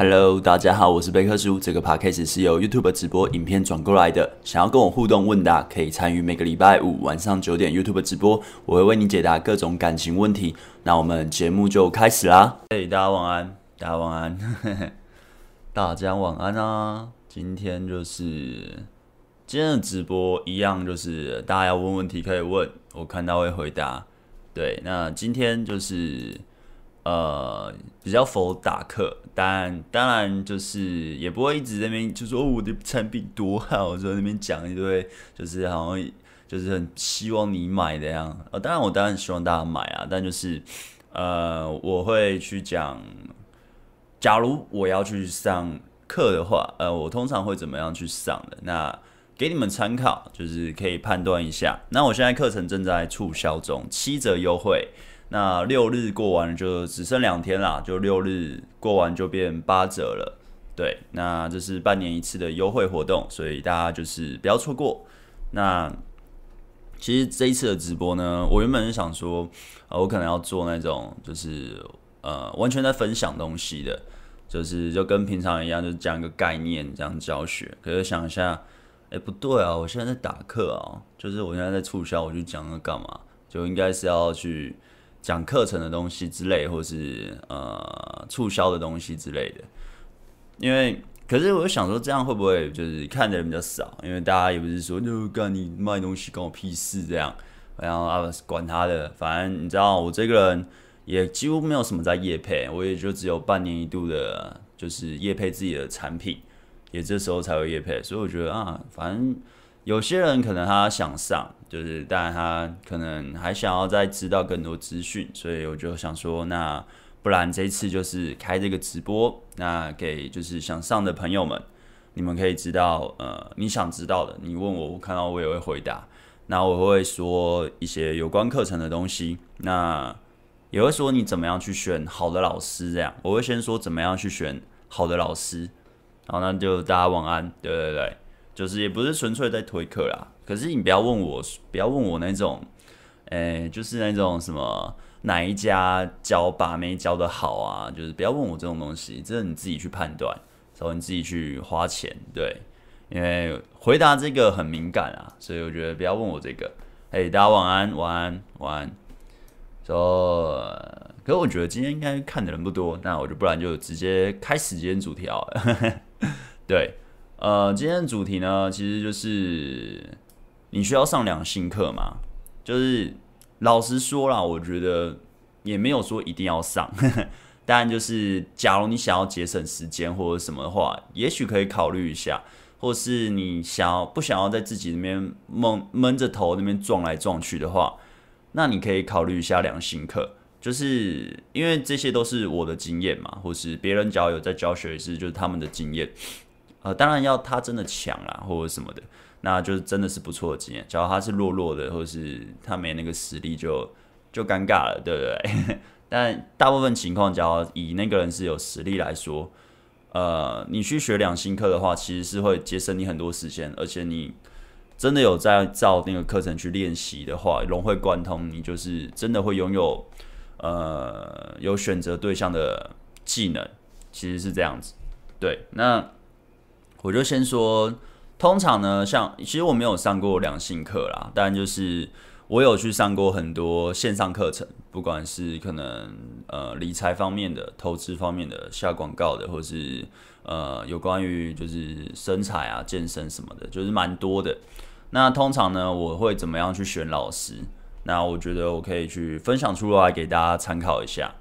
Hello，大家好，我是贝克叔。这个 podcast 是由 YouTube 直播影片转过来的。想要跟我互动问答，可以参与每个礼拜五晚上九点 YouTube 直播，我会为你解答各种感情问题。那我们节目就开始啦。嘿，大家晚安，大家晚安，大家晚安啊！今天就是今天的直播一样，就是大家要问问题可以问，我看到会回答。对，那今天就是。呃，比较否打课，但当然就是也不会一直在那边就说、我的产品多好，我在那边讲一堆，就是好像就是很希望你买的样。呃，当然我当然希望大家买啊，但就是呃，我会去讲，假如我要去上课的话，呃，我通常会怎么样去上的？那给你们参考，就是可以判断一下。那我现在课程正在促销中，七折优惠。那六日过完就只剩两天啦，就六日过完就变八折了。对，那这是半年一次的优惠活动，所以大家就是不要错过。那其实这一次的直播呢，我原本是想说，呃，我可能要做那种就是呃完全在分享东西的，就是就跟平常一样，就是讲一个概念这样教学。可是想一下，哎，不对啊，我现在在打课啊，就是我现在在促销，我就讲那干嘛？就应该是要去。讲课程的东西之类，或是呃促销的东西之类的，因为可是我想说，这样会不会就是看的人比较少？因为大家也不是说就干你卖东西关我屁事这样，然后啊管他的，反正你知道我这个人也几乎没有什么在夜配，我也就只有半年一度的，就是夜配自己的产品，也这时候才会夜配，所以我觉得啊，反正。有些人可能他想上，就是，但他可能还想要再知道更多资讯，所以我就想说，那不然这次就是开这个直播，那给就是想上的朋友们，你们可以知道，呃，你想知道的，你问我，我看到我也会回答。那我会说一些有关课程的东西，那也会说你怎么样去选好的老师，这样，我会先说怎么样去选好的老师。好，那就大家晚安，对对对。就是也不是纯粹在推课啦，可是你不要问我，不要问我那种，诶、就是那种什么哪一家教把妹教的好啊，就是不要问我这种东西，这是你自己去判断，然后你自己去花钱，对，因为回答这个很敏感啊，所以我觉得不要问我这个。嘿，大家晚安，晚安，晚安。说，可是我觉得今天应该看的人不多，那我就不然就直接开始今天主题好了，对。呃，今天的主题呢，其实就是你需要上两性课吗？就是老实说啦，我觉得也没有说一定要上。呵呵，当然，就是假如你想要节省时间或者什么的话，也许可以考虑一下。或是你想要不想要在自己那边闷闷着头那边撞来撞去的话，那你可以考虑一下两性课。就是因为这些都是我的经验嘛，或是别人只要有在教学也是，就是他们的经验。呃，当然要他真的强啦，或者什么的，那就是真的是不错的经验。假如他是弱弱的，或是他没那个实力就，就尴尬了，对不对？但大部分情况，假如以那个人是有实力来说，呃，你去学两性课的话，其实是会节省你很多时间，而且你真的有在照那个课程去练习的话，融会贯通，你就是真的会拥有呃有选择对象的技能，其实是这样子。对，那。我就先说，通常呢，像其实我没有上过两性课啦，但就是我有去上过很多线上课程，不管是可能呃理财方面的、投资方面的、下广告的，或是呃有关于就是身材啊、健身什么的，就是蛮多的。那通常呢，我会怎么样去选老师？那我觉得我可以去分享出来给大家参考一下。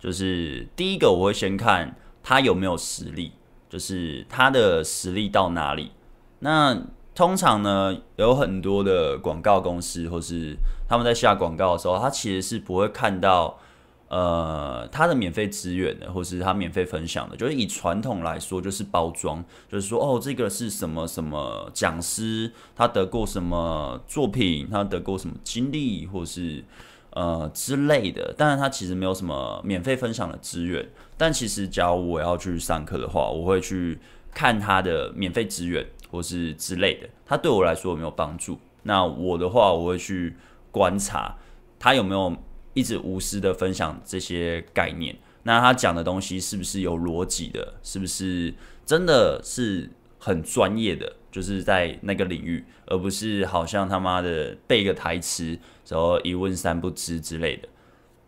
就是第一个，我会先看他有没有实力。就是他的实力到哪里？那通常呢，有很多的广告公司或是他们在下广告的时候，他其实是不会看到呃他的免费资源的，或是他免费分享的。就是以传统来说，就是包装，就是说哦，这个是什么什么讲师，他得过什么作品，他得过什么经历，或是。呃之类的，但是他其实没有什么免费分享的资源。但其实，假如我要去上课的话，我会去看他的免费资源或是之类的，他对我来说有没有帮助？那我的话，我会去观察他有没有一直无私的分享这些概念。那他讲的东西是不是有逻辑的？是不是真的是很专业的？就是在那个领域，而不是好像他妈的背个台词，然后一问三不知之类的。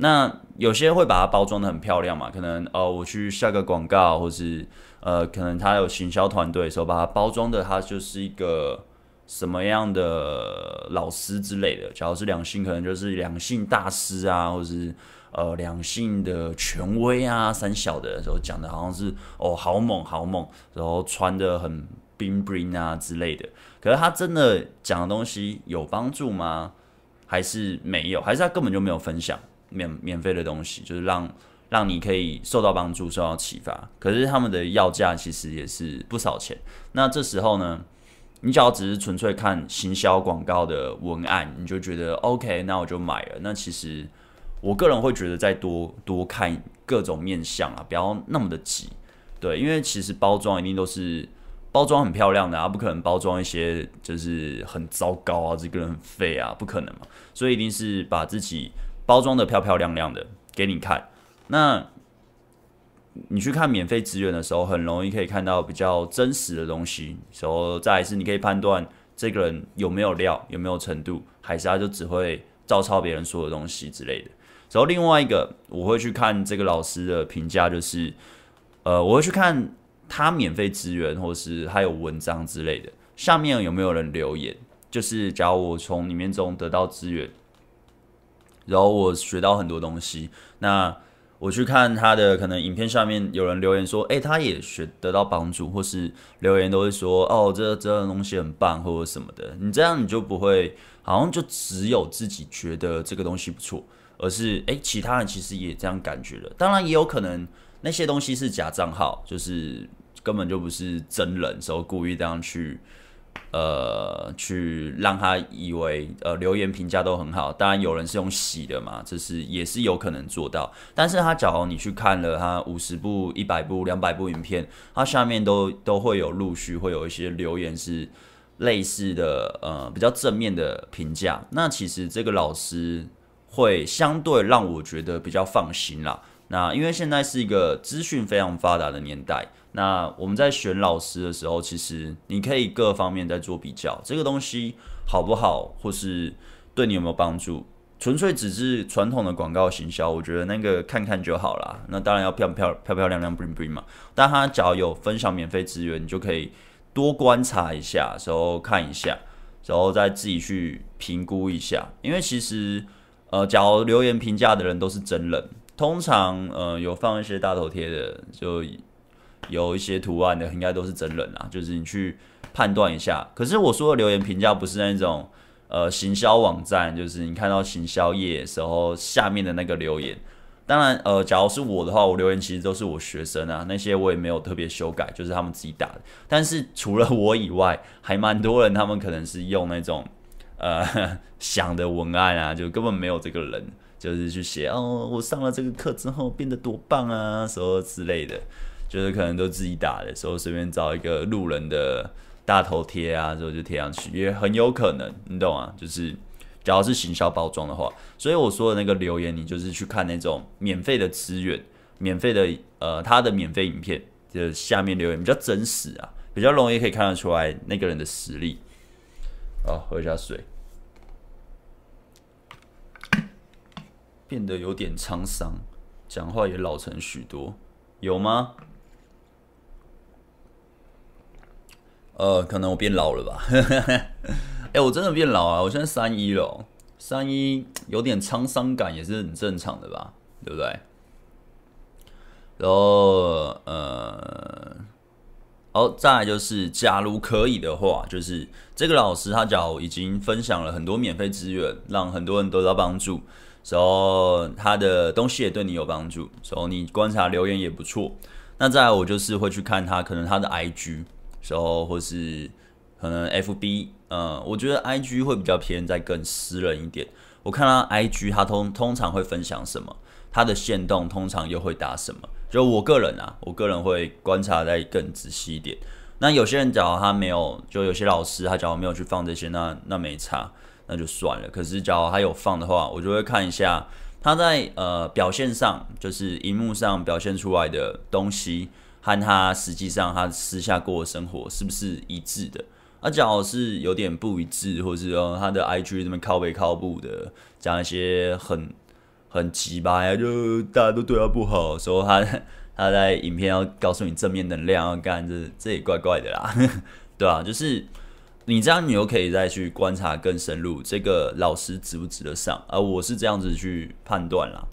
那有些会把它包装的很漂亮嘛？可能哦，我去下个广告，或是呃，可能他有行销团队的时候，把它包装的，他就是一个什么样的老师之类的。假如是两性，可能就是两性大师啊，或是呃两性的权威啊，三小的时候讲的好像是哦好猛好猛，然后穿的很 bling bling 啊之类的。可是他真的讲的东西有帮助吗？还是没有？还是他根本就没有分享？免免费的东西，就是让让你可以受到帮助、受到启发。可是他们的要价其实也是不少钱。那这时候呢，你只要只是纯粹看行销广告的文案，你就觉得 OK，那我就买了。那其实我个人会觉得再多多看各种面相啊，不要那么的急。对，因为其实包装一定都是包装很漂亮的啊，不可能包装一些就是很糟糕啊，这个人很废啊，不可能嘛。所以一定是把自己。包装的漂漂亮亮的给你看，那你去看免费资源的时候，很容易可以看到比较真实的东西。然后再来是，你可以判断这个人有没有料，有没有程度，还是他就只会照抄别人说的东西之类的。然后另外一个，我会去看这个老师的评价，就是呃，我会去看他免费资源，或是还有文章之类的，下面有没有人留言。就是假如我从里面中得到资源。然后我学到很多东西，那我去看他的可能影片下面有人留言说，诶，他也学得到帮助，或是留言都会说，哦，这这东西很棒，或者什么的。你这样你就不会好像就只有自己觉得这个东西不错，而是诶，其他人其实也这样感觉了。当然也有可能那些东西是假账号，就是根本就不是真人，所以故意这样去。呃，去让他以为呃留言评价都很好，当然有人是用洗的嘛，这是也是有可能做到。但是他假如你去看了他五十部、一百部、两百部影片，他下面都都会有陆续会有一些留言是类似的，呃，比较正面的评价。那其实这个老师会相对让我觉得比较放心啦。那因为现在是一个资讯非常发达的年代。那我们在选老师的时候，其实你可以各方面在做比较，这个东西好不好，或是对你有没有帮助，纯粹只是传统的广告行销，我觉得那个看看就好啦。那当然要漂漂漂漂亮亮，bling bling 嘛。但他只要有分享免费资源，你就可以多观察一下，然后看一下，然后再自己去评估一下。因为其实呃，假如留言评价的人都是真人，通常呃有放一些大头贴的就。有一些图案的应该都是真人啊，就是你去判断一下。可是我说的留言评价不是那种呃行销网站，就是你看到行销页时候下面的那个留言。当然呃，假如是我的话，我留言其实都是我学生啊，那些我也没有特别修改，就是他们自己打的。但是除了我以外，还蛮多人他们可能是用那种呃 想的文案啊，就根本没有这个人，就是去写哦，我上了这个课之后变得多棒啊，什么之类的。就是可能都自己打的时候，随便找一个路人的大头贴啊，之后就贴上去，也很有可能，你懂吗？就是，只要是行销包装的话，所以我说的那个留言，你就是去看那种免费的资源，免费的呃，他的免费影片，就下面留言比较真实啊，比较容易可以看得出来那个人的实力。哦，喝一下水，变得有点沧桑，讲话也老成许多，有吗？呃，可能我变老了吧？哎、我真的变老啊！我现在三一了，三一有点沧桑感也是很正常的吧？对不对？然后呃，哦，再来就是，假如可以的话，就是这个老师他假如已经分享了很多免费资源，让很多人得到帮助，然后他的东西也对你有帮助，然后你观察留言也不错。那再来，我就是会去看他可能他的 IG。时候，或是可能 FB，嗯，我觉得 IG 会比较偏在更私人一点。我看他 IG，他通通常会分享什么，他的线动通常又会打什么。就我个人啊，我个人会观察再更仔细一点。那有些人假如他没有，就有些老师他假如没有去放这些，那那没差，那就算了。可是假如他有放的话，我就会看一下他在呃表现上，就是荧幕上表现出来的东西，和他实际上他私下过的生活是不是一致的？啊，假如是有点不一致，或是说他的 IG 这边靠背靠步的，讲一些很很奇葩呀，就大家都对他不好，说他他在影片要告诉你正面能量，要干这这也怪怪的啦，对、啊？就是。你这样，你又可以再去观察更深入，这个老师值不值得上？而我是这样子去判断啦。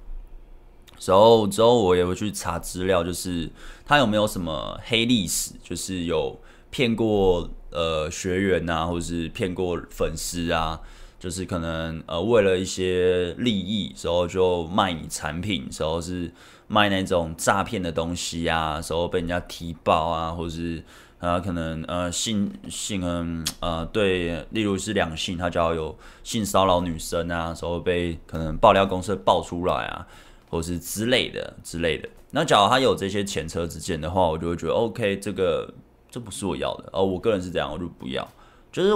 然后之后我也会去查资料，就是他有没有什么黑历史，就是有骗过呃学员啊，或者是骗过粉丝啊，就是可能呃为了一些利益，时候就卖你产品，时候是卖那种诈骗的东西啊，时候被人家踢爆啊，或者是。啊，可能呃性性嗯呃对，例如是两性，他就要有性骚扰女生啊，时候被可能爆料公司爆出来啊，或是之类的之类的。那假如他有这些前车之鉴的话，我就会觉得 OK，这个这不是我要的。哦，我个人是这样，我就不要。就是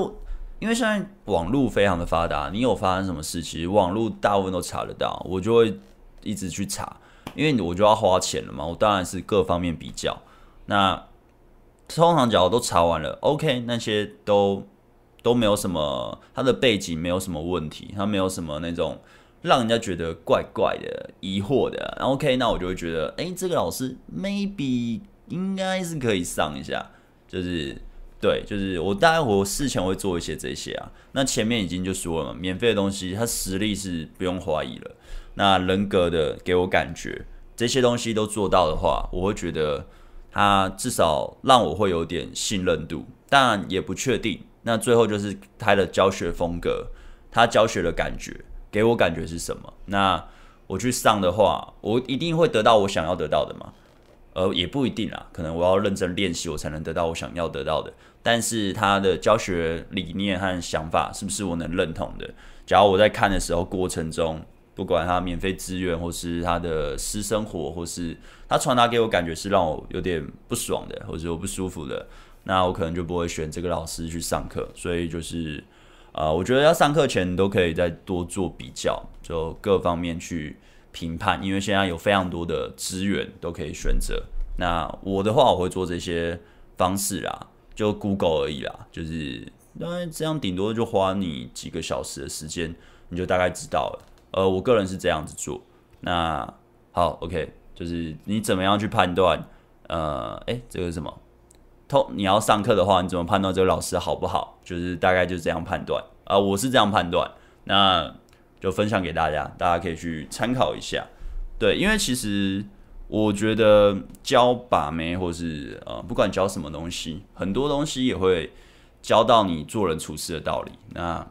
因为现在网络非常的发达，你有发生什么事，其实网络大部分都查得到，我就会一直去查，因为我就要花钱了嘛，我当然是各方面比较。那通常假如都查完了，OK，那些都都没有什么，他的背景没有什么问题，他没有什么那种让人家觉得怪怪的、疑惑的，OK，那我就会觉得，哎、这个老师 maybe 应该是可以上一下，就是对，就是我大概我事前会做一些这些啊，那前面已经就说了嘛，免费的东西，他实力是不用怀疑了，那人格的给我感觉，这些东西都做到的话，我会觉得。他至少让我会有点信任度，当然也不确定。那最后就是他的教学风格，他教学的感觉给我感觉是什么？那我去上的话，我一定会得到我想要得到的嘛？呃，也不一定啦，可能我要认真练习，我才能得到我想要得到的。但是他的教学理念和想法是不是我能认同的？假如我在看的时候过程中。不管他免费资源，或是他的私生活，或是他传达给我感觉是让我有点不爽的，或者我不舒服的，那我可能就不会选这个老师去上课。所以就是，啊、我觉得要上课前都可以再多做比较，就各方面去评判，因为现在有非常多的资源都可以选择。那我的话，我会做这些方式啦，就 Google 而已啦，就是当然这样顶多就花你几个小时的时间，你就大概知道了。呃，我个人是这样子做。那好，OK，就是你怎么样去判断？呃，诶，这个是什么？通你要上课的话，你怎么判断这个老师好不好？就是大概就是这样判断。啊、我是这样判断。那就分享给大家，大家可以去参考一下。对，因为其实我觉得教把妹，或是呃，不管教什么东西，很多东西也会教到你做人处事的道理。那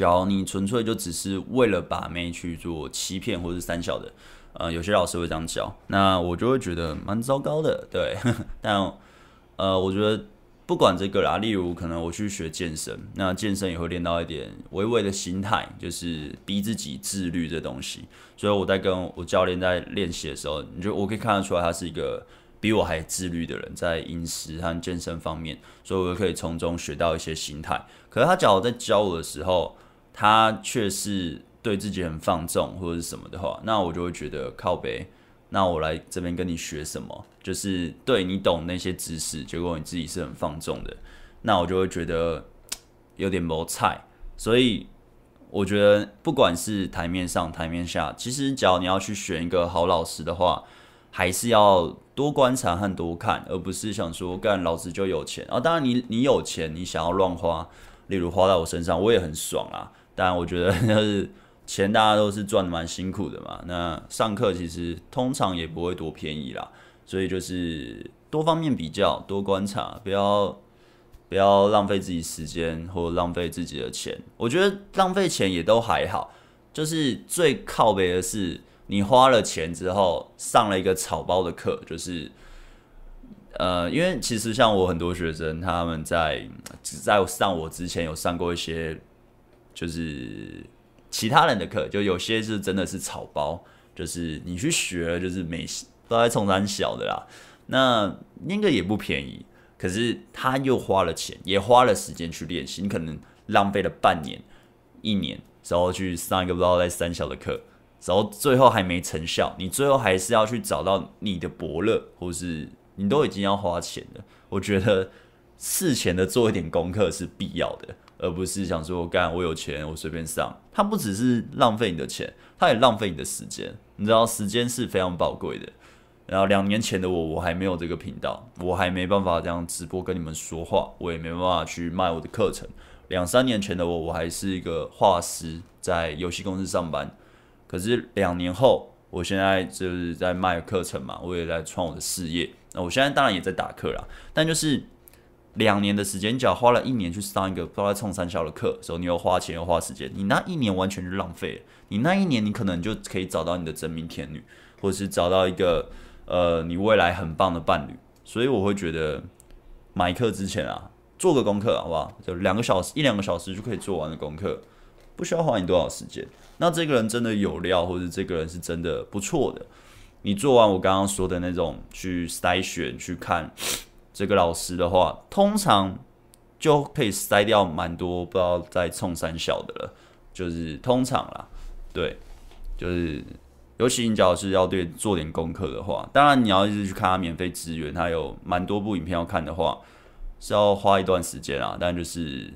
假如你纯粹就只是为了把妹去做欺骗或是三小的，呃，有些老师会这样教，那我就会觉得蛮糟糕的，对。但呃，我觉得不管这个啦，例如可能我去学健身，那健身也会练到一点微微的心态，就是逼自己自律这东西。所以我在跟我教练在练习的时候，你就我可以看得出来，他是一个比我还自律的人，在饮食和健身方面，所以我就可以从中学到一些心态。可是他假如在教我的时候，他却是对自己很放纵或者是什么的话，那我就会觉得靠北。那我来这边跟你学什么？就是对你懂那些知识，结果你自己是很放纵的，那我就会觉得有点没菜。所以我觉得，不管是台面上、台面下，其实只要你要去选一个好老师的话，还是要多观察和多看，而不是想说干老子就有钱啊。当然，你你有钱，你想要乱花，例如花在我身上，我也很爽啊。但我觉得就是钱，大家都是赚的蛮辛苦的嘛。那上课其实通常也不会多便宜啦，所以就是多方面比较，多观察，不要不要浪费自己时间或浪费自己的钱。我觉得浪费钱也都还好，就是最靠北的是你花了钱之后上了一个草包的课，就是呃，因为其实像我很多学生，他们在在上我之前有上过一些。就是其他人的课，就有些是真的是草包，就是你去学，就是没都在冲三小的啦。那那个也不便宜，可是他又花了钱，也花了时间去练习，你可能浪费了半年、一年，然后去上一个不知道在三小的课，然后最后还没成效，你最后还是要去找到你的伯乐，或是你都已经要花钱了。我觉得事前的做一点功课是必要的，而不是想说我干我有钱我随便上。它不只是浪费你的钱，它也浪费你的时间。你知道时间是非常宝贵的。然后两年前的我，我还没有这个频道，我还没办法这样直播跟你们说话，我也没办法去卖我的课程。两三年前的我，我还是一个画师，在游戏公司上班。可是两年后，我现在就是在卖课程嘛，我也在创我的事业。那我现在当然也在打课啦，但就是两年的时间，你只要花了一年去上一个不知道在冲三小的课时候，你又花钱又花时间，你那一年完全是浪费了。你那一年，你可能就可以找到你的真命天女，或者是找到一个呃你未来很棒的伴侣。所以我会觉得买课之前啊，做个功课好不好？就两个小时一两个小时就可以做完的功课，不需要花你多少时间。那这个人真的有料，或者这个人是真的不错的，你做完我刚刚说的那种去筛选去看这个老师的话，通常就可以筛掉蛮多不知道在冲三小的了，就是通常啦，对，就是尤其你只要是要对做点功课的话，当然你要一直去看他免费资源，他有蛮多部影片要看的话，是要花一段时间啊，但就是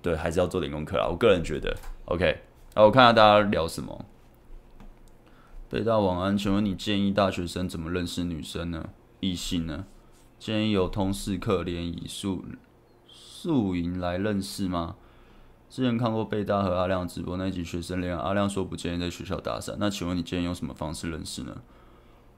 对，还是要做点功课啦，我个人觉得，OK。那，我看下大家聊什么。北大晚安，请问你建议大学生怎么认识女生呢？异性呢？今天有同事课联谊宿宿营来认识吗？之前看过贝大和阿亮直播那一集学生恋爱，阿亮说不建议在学校搭讪。那请问你今天用什么方式认识呢？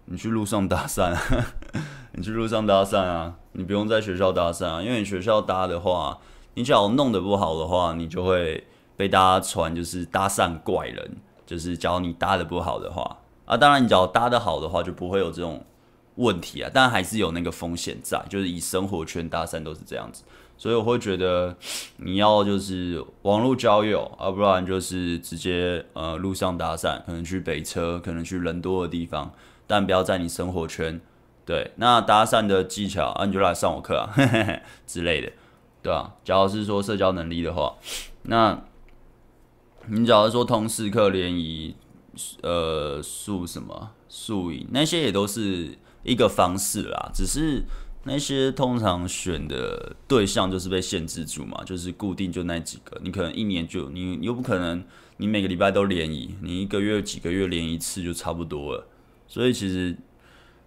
你去路上搭讪，你去路上搭讪啊！你不用在学校搭讪啊，因为你学校搭的话，你只要弄得不好的话，你就会。被大家传就是搭讪怪人，就是假如你搭的不好的话啊，当然你只要搭的好的话就不会有这种问题啊，但还是有那个风险在，就是以生活圈搭讪都是这样子，所以我会觉得你要就是网络交友，而、啊、不然就是直接呃路上搭讪，可能去北车，可能去人多的地方，但不要在你生活圈。对，那搭讪的技巧啊，你就来上我课啊 之类的，对啊，假如是说社交能力的话，那。你假如说通识课联谊，呃，宿什么宿营那些也都是一个方式啦，只是那些通常选的对象就是被限制住嘛，就是固定就那几个，你可能一年就你又不可能你每个礼拜都联谊，你一个月几个月联一次就差不多了，所以其实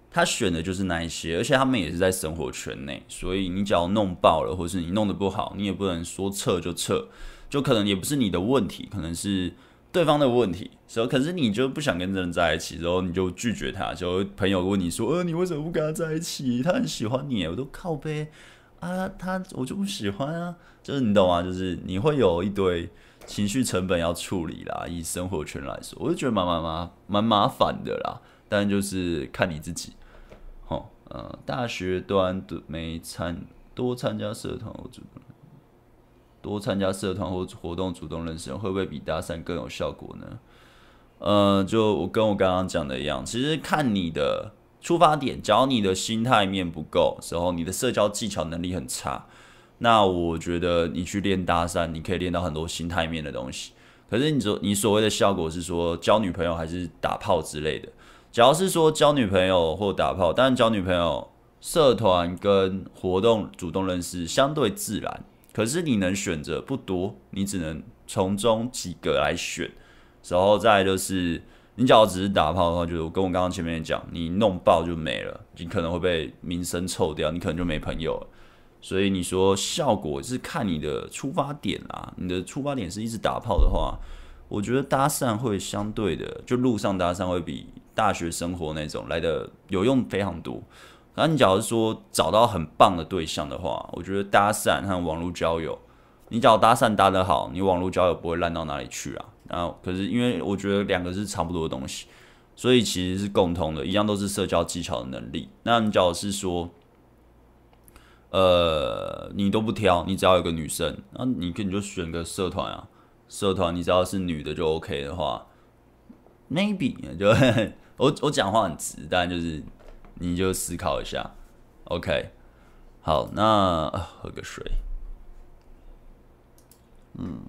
他选的就是那一些，而且他们也是在生活圈内，所以你只要弄爆了，或是你弄得不好，你也不能说撤就撤。就可能也不是你的问题，可能是对方的问题。所以，可是你就不想跟这人在一起，然后你就拒绝他。就朋友问你说：“呃，你为什么不跟他在一起？他很喜欢你。”我都靠背啊，他我就不喜欢啊。就是你懂吗？就是你会有一堆情绪成本要处理啦。以生活圈来说，我就觉得蛮蛮蛮蛮麻烦的啦。但就是看你自己。好，呃，大学端的没参多参加社团，我觉得。多参加社团或活动，主动认识人，会不会比搭讪更有效果呢？呃，就我跟我刚刚讲的一样，其实看你的出发点。只要你的心态面不够，时候你的社交技巧能力很差，那我觉得你去练搭讪，你可以练到很多心态面的东西。可是你说你所谓的效果是说交女朋友还是打炮之类的？只要是说交女朋友或打炮，当然交女朋友社团跟活动主动认识相对自然。可是你能选择不多，你只能从中几个来选，然后再就是，你只要只是打炮的话，就是我跟我刚刚前面讲，你弄爆就没了，你可能会被名声臭掉，你可能就没朋友了。所以你说效果是看你的出发点啦，你的出发点是一直打炮的话，我觉得搭讪会相对的，就路上搭讪会比大学生活那种来的有用非常多。那你假如说找到很棒的对象的话，我觉得搭讪和网络交友，你只要搭讪搭得好，你网络交友不会烂到哪里去啊。然后可是因为我觉得两个是差不多的东西，所以其实是共通的，一样都是社交技巧的能力。那你假如是说，呃，你都不挑，你只要有个女生，那你可你就选个社团啊，社团你只要是女的就 OK 的话，maybe 就 我我讲话很直，但就是。你就思考一下，OK。好，那喝个水。嗯。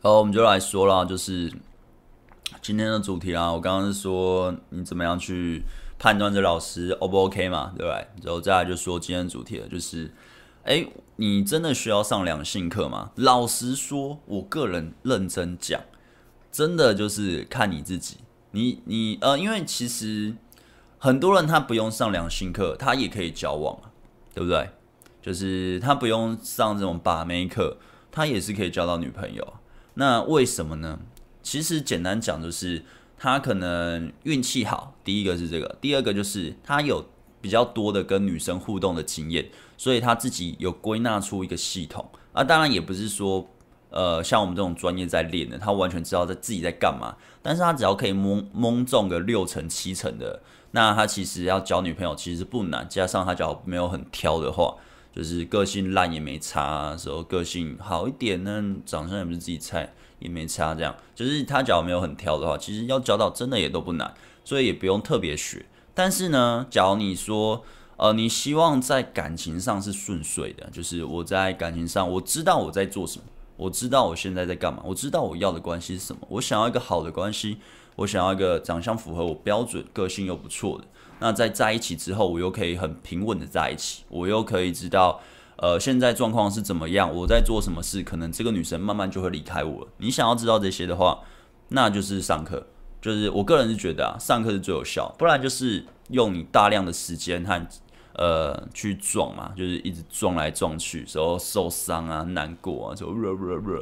好，我们就来说啦，就是今天的主题啦，我刚刚是说你怎么样去判断这老师 O 不 OK 嘛，对不对？然后再来就说今天的主题了，就是哎，你真的需要上两性课吗？老实说，我个人认真讲。真的就是看你自己。你你呃，因为其实很多人他不用上良心课，他也可以交往啊，对不对？就是他不用上这种把妹课，他也是可以交到女朋友。那为什么呢？其实简单讲，就是他可能运气好。第一个是这个，第二个就是他有比较多的跟女生互动的经验，所以他自己有归纳出一个系统。啊，当然也不是说，呃，像我们这种专业在练的，他完全知道在自己在干嘛。但是他只要可以蒙蒙中个六成七成的，那他其实要交女朋友其实不难。加上他只要没有很挑的话。就是个性烂也没差，时候个性好一点呢，长相也不是自己菜也没差，这样就是他假如没有很挑的话，其实要交到真的也都不难，所以也不用特别学。但是呢，假如你说，呃，你希望在感情上是顺遂的，就是我在感情上我知道我在做什么，我知道我现在在干嘛，我知道我要的关系是什么，我想要一个好的关系，我想要一个长相符合我标准、个性又不错的。那在在一起之后，我又可以很平稳的在一起，我又可以知道，呃，现在状况是怎么样，我在做什么事，可能这个女生慢慢就会离开我了。你想要知道这些的话，那就是上课，就是我个人是觉得啊，上课是最有效，不然就是用你大量的时间和呃去撞嘛，就是一直撞来撞去，时候受伤啊、难过啊，就热热热，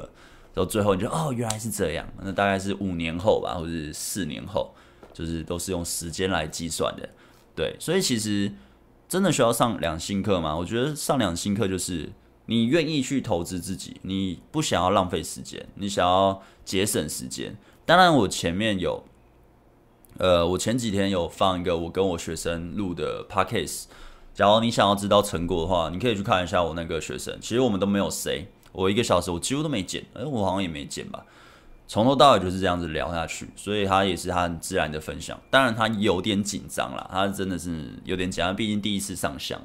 然后最后你就哦，原来是这样，那大概是五年后吧，或者是四年后，就是都是用时间来计算的。对，所以其实真的需要上两性课吗？我觉得上两性课就是你愿意去投资自己，你不想要浪费时间，你想要节省时间。当然，我前面有，呃，我前几天有放一个我跟我学生录的 podcast。假如你想要知道成果的话，你可以去看一下我那个学生。其实我们都没有谁，我一个小时我几乎都没剪，哎，我好像也没剪吧。从头到尾就是这样子聊下去，所以他也是他很自然的分享。当然他有点紧张啦，他真的是有点紧张，毕竟第一次上相，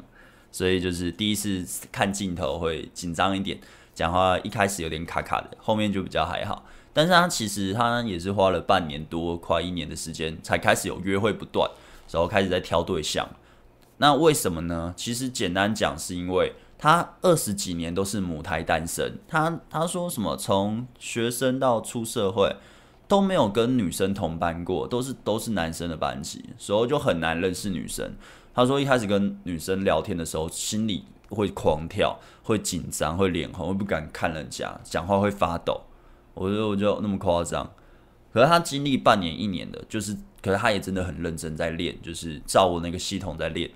所以就是第一次看镜头会紧张一点，讲话一开始有点卡卡的，后面就比较还好。但是他其实他也是花了半年多，快一年的时间才开始有约会不断，然后开始在挑对象。那为什么呢？其实简单讲是因为。他二十几年都是母胎单身，他他说什么从学生到出社会都没有跟女生同班过，都是都是男生的班级，所以就很难认识女生。他说一开始跟女生聊天的时候，心里会狂跳，会紧张，会脸红，会不敢看人家，讲话会发抖。我觉得我就那么夸张，可是他经历半年一年的，就是可是他也真的很认真在练，就是照我那个系统在练，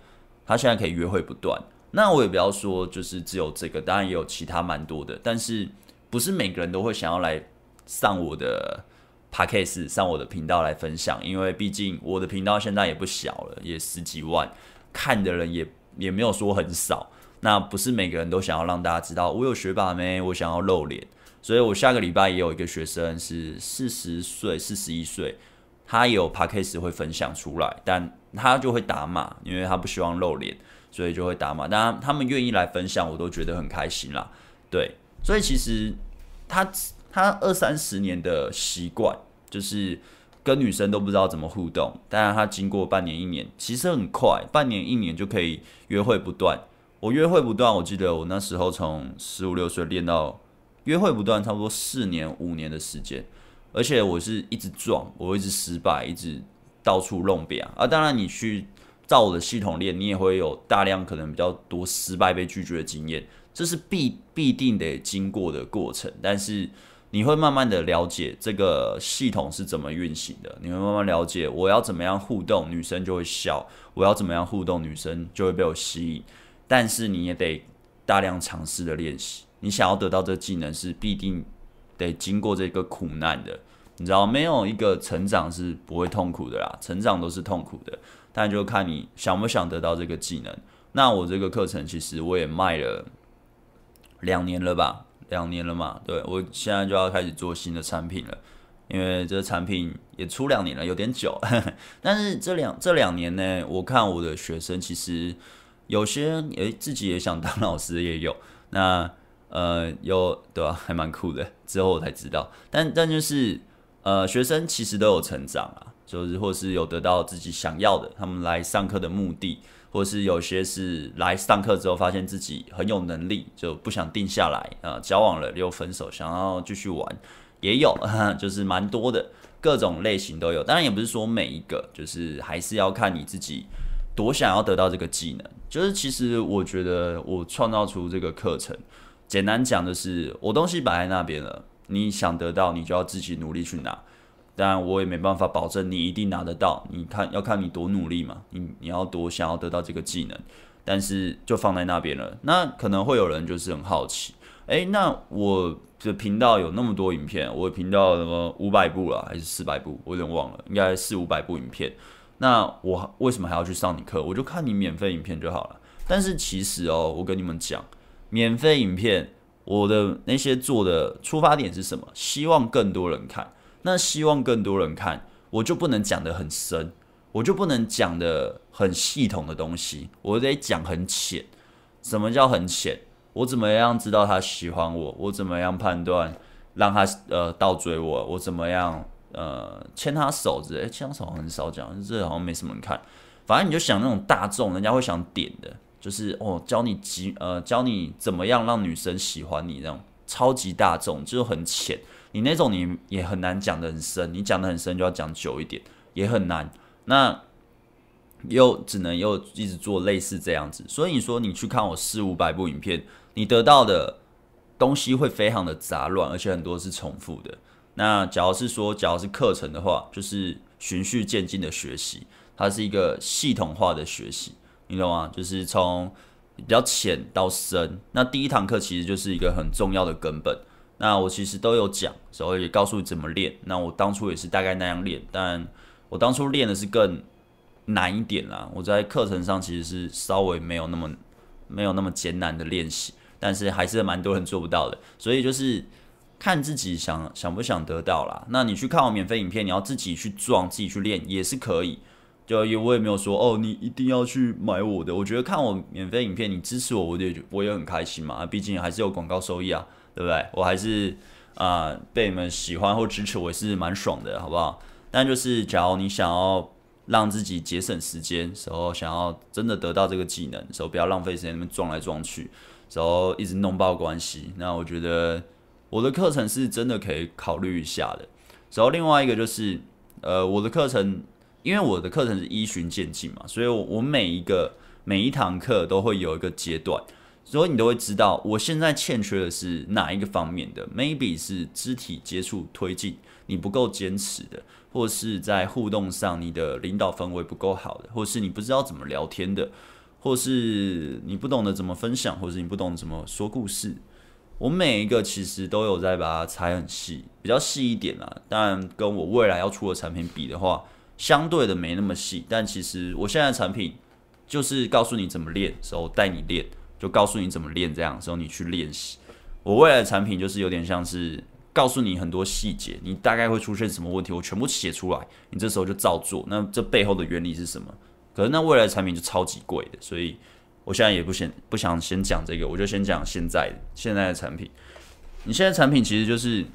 他现在可以约会不断。那我也不要说，就是只有这个，当然也有其他蛮多的，但是不是每个人都会想要来上我的 podcast 上我的频道来分享，因为毕竟我的频道现在也不小了，也十几万，看的人也也没有说很少。那不是每个人都想要让大家知道我有学把妹，我想要露脸，所以我下个礼拜也有一个学生是四十岁、四十一岁，他也有 podcast 会分享出来，但他就会打码，因为他不希望露脸。所以就会打码，当然他们愿意来分享，我都觉得很开心啦。对，所以其实他他二三十年的习惯，就是跟女生都不知道怎么互动。当然他经过半年一年，其实很快，半年一年就可以约会不断。我约会不断，我记得我那时候从十五六岁练到约会不断，差不多四年五年的时间。而且我是一直撞，我一直失败，一直到处弄扁啊。啊当然你去。照我的系统练，你也会有大量可能比较多失败被拒绝的经验，这是必必定得经过的过程。但是你会慢慢的了解这个系统是怎么运行的，你会慢慢了解我要怎么样互动，女生就会笑；我要怎么样互动，女生就会被我吸引。但是你也得大量尝试的练习，你想要得到这技能是必定得经过这个苦难的。你知道，没有一个成长是不会痛苦的啦，成长都是痛苦的。但就看你想不想得到这个技能。那我这个课程其实我也卖了两年了吧，两年了嘛。对，我现在就要开始做新的产品了，因为这个产品也出两年了，有点久。但是这两这两年呢，我看我的学生其实有些诶自己也想当老师也有。那呃，有对吧、还蛮酷的。之后我才知道，但但就是呃，学生其实都有成长啊，就是或是有得到自己想要的，他们来上课的目的，或是有些是来上课之后发现自己很有能力，就不想定下来啊、交往了又分手，想要继续玩，也有，就是蛮多的，各种类型都有。当然也不是说每一个，就是还是要看你自己多想要得到这个技能。就是其实我觉得我创造出这个课程。简单讲的是，我东西摆在那边了，你想得到，你就要自己努力去拿。当然，我也没办法保证你一定拿得到。你看，要看你多努力嘛，你你要多想要得到这个技能。但是就放在那边了。那可能会有人就是很好奇，诶，那我的频道有那么多影片，我频道什么五百部了，还是四百部？我有点忘了，应该四五百部影片。那我为什么还要去上你课？我就看你免费影片就好了。但是其实哦，我跟你们讲。免费影片，我的那些做的出发点是什么？希望更多人看。那希望更多人看，我就不能讲的很深，我就不能讲的很系统的东西，我得讲很浅。什么叫很浅？我怎么样知道他喜欢我？我怎么样判断让他呃倒追我？我怎么样呃牵他手之类？牵手很少讲，这好像没什么人看。反正你就想那种大众，人家会想点的。就是哦，教你几呃，教你怎么样让女生喜欢你，那种超级大众，就是很浅。你那种你也很难讲得很深，你讲得很深就要讲久一点，也很难。那又只能又一直做类似这样子。所以你说你去看我四五百部影片，你得到的东西会非常的杂乱，而且很多是重复的。那假如是说，假如是课程的话，就是循序渐进的学习，它是一个系统化的学习。你懂吗？就是从比较浅到深。那第一堂课其实就是一个很重要的根本。那我其实都有讲，所以也告诉你怎么练。那我当初也是大概那样练，但我当初练的是更难一点啦。我在课程上其实是稍微没有那么没有那么艰难的练习，但是还是蛮多人做不到的。所以就是看自己想想不想得到啦。那你去看我免费影片，你要自己去撞，自己去练也是可以。就也我也没有说哦，你一定要去买我的。我觉得看我免费影片，你支持我，我也我也很开心嘛。毕竟还是有广告收益啊，对不对？我还是啊、被你们喜欢或支持，我也是蛮爽的，好不好？但就是假如你想要让自己节省时间，时候想要真的得到这个技能，时候不要浪费时间那边撞来撞去，时候一直弄爆关系。那我觉得我的课程是真的可以考虑一下的。然后另外一个就是呃我的课程。因为我的课程是依循渐进嘛，所以我我每一个每一堂课都会有一个阶段，所以你都会知道我现在欠缺的是哪一个方面的，maybe 是肢体接触推进你不够坚持的，或是在互动上你的领导氛围不够好的，或是你不知道怎么聊天的，或是你不懂得怎么分享，或是你不懂怎么说故事。我每一个其实都有在把它拆很细，比较细一点啦。当然跟我未来要出的产品比的话。相对的没那么细，但其实我现在的产品就是告诉你怎么练，时候带你练，就告诉你怎么练，这样时候你去练习。我未来的产品就是有点像是告诉你很多细节，你大概会出现什么问题，我全部写出来，你这时候就照做。那这背后的原理是什么？可是那未来的产品就超级贵的，所以我现在也不先不想先讲这个，我就先讲现在现在的产品。你现在产品其实就是，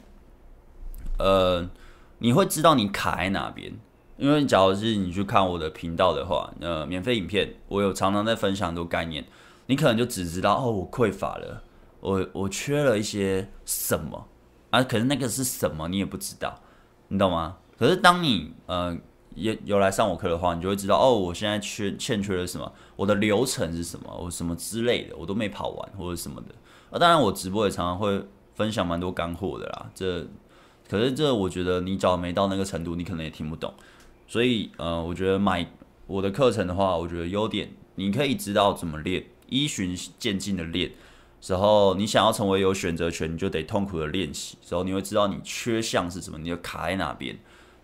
呃，你会知道你卡在哪边。因为，假如是你去看我的频道的话，呃，免费影片，我有常常在分享很多概念，你可能就只知道哦，我匮乏了，我我缺了一些什么啊？可是那个是什么，你也不知道，你懂吗？可是当你呃也有来上我课的话，你就会知道哦，我现在缺欠缺了什么，我的流程是什么，我什么之类的，我都没跑完或者什么的。啊，当然我直播也常常会分享蛮多干货的啦。这可是这我觉得你找没到那个程度，你可能也听不懂。所以，呃，我觉得买我的课程的话，我觉得优点，你可以知道怎么练，依循渐进的练。然后，你想要成为有选择权，你就得痛苦的练习。然后，你会知道你缺项是什么，你就卡在哪边。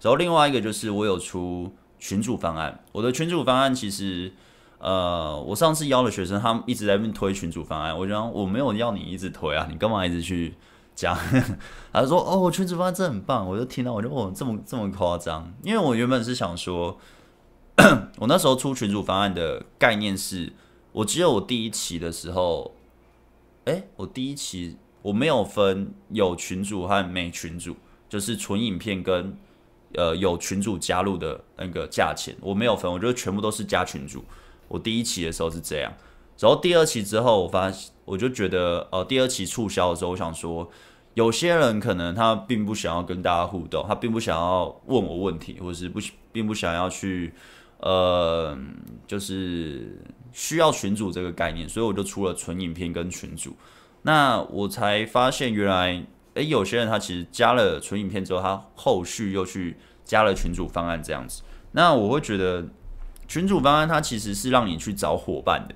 然后，另外一个就是我有出群组方案。我的群组方案其实，呃，我上次邀的学生，他们一直在那边推群组方案。我讲我没有要你一直推啊，你干嘛一直去？讲，他说：“哦，群主方案真很棒。”我就听到，我就哦，这么这么夸张。因为我原本是想说，我那时候出群主方案的概念是，我只有我第一期的时候，哎，我第一期我没有分有群主和没群主，就是纯影片跟呃有群主加入的那个价钱，我没有分，我觉得全部都是加群主。我第一期的时候是这样，然后第二期之后，我发现我就觉得，呃，第二期促销的时候，我想说，有些人可能他并不想要跟大家互动，他并不想要问我问题，或者是不并不想要去，呃，就是需要群主这个概念，所以我就出了纯影片跟群主。那我才发现，原来，诶，有些人他其实加了纯影片之后，他后续又去加了群主方案这样子。那我会觉得。群主方案它其实是让你去找伙伴的，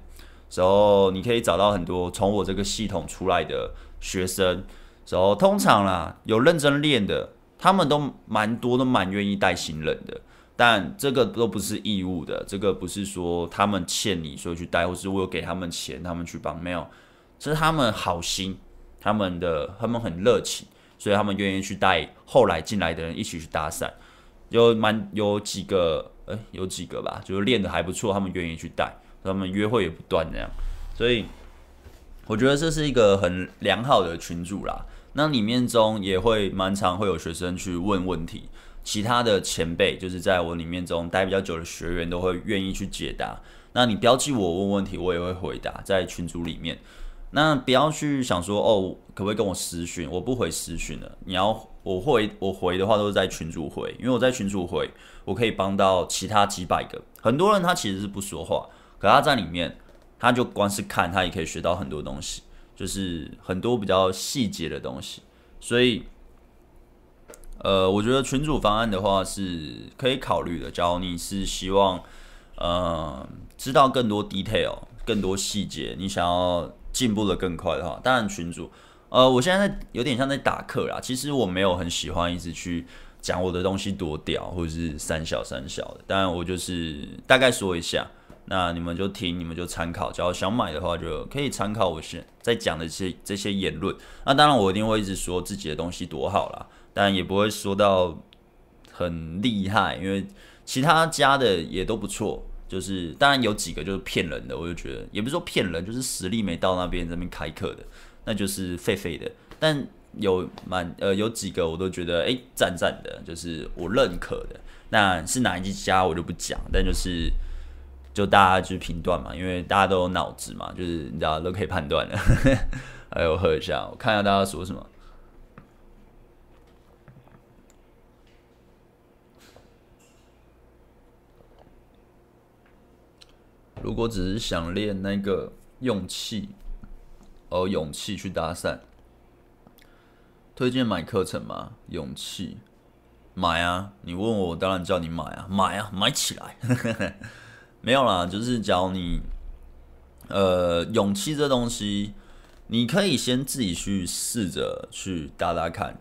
然后你可以找到很多从我这个系统出来的学生，然后通常啦有认真练的，他们都蛮多都蛮愿意带新人的，但这个都不是义务的，这个不是说他们欠你所以去带，或是我有给他们钱他们去帮，没有，这是他们好心，他们的他们很热情，所以他们愿意去带后来进来的人一起去搭讪，有蛮有几个。哎、有几个吧，就是练的还不错，他们愿意去带，他们约会也不断这样，所以我觉得这是一个很良好的群组啦。那里面中也会蛮常会有学生去问问题，其他的前辈就是在我里面中待比较久的学员都会愿意去解答。那你标记我问问题，我也会回答在群组里面。那不要去想说哦，可不可以跟我私讯？我不回私讯了。你要我回我回的话，都是在群主回，因为我在群主回，我可以帮到其他几百个。很多人他其实是不说话，可他在里面，他就光是看，他也可以学到很多东西，就是很多比较细节的东西。所以，呃，我觉得群主方案的话是可以考虑的。假如你是希望，呃，知道更多 detail、更多细节，你想要。进步的更快的话，当然群主，呃，我现在在有点像在打课啦。其实我没有很喜欢一直去讲我的东西多屌，或者是三小三小的。当然我就是大概说一下，那你们就听，你们就参考。只要想买的话，就可以参考我现在讲的这些这些言论。那当然我一定会一直说自己的东西多好啦，但也不会说到很厉害，因为其他家的也都不错。就是，当然有几个就是骗人的，我就觉得也不是说骗人，就是实力没到那边这边开课的，那就是废废的。但有蛮呃有几个我都觉得诶赞赞的，就是我认可的。那是哪一家我就不讲，但就是就大家去评断嘛，因为大家都有脑子嘛，就是你知道都可以判断的。哎，我喝一下，我看一下大家说什么。如果只是想练那个勇气，哦，勇气去搭讪，推荐买课程吗？勇气，买啊！你问我，我当然叫你买啊，买啊，买起来！没有啦，就是假如你，呃，勇气这东西，你可以先自己去试着去搭搭看，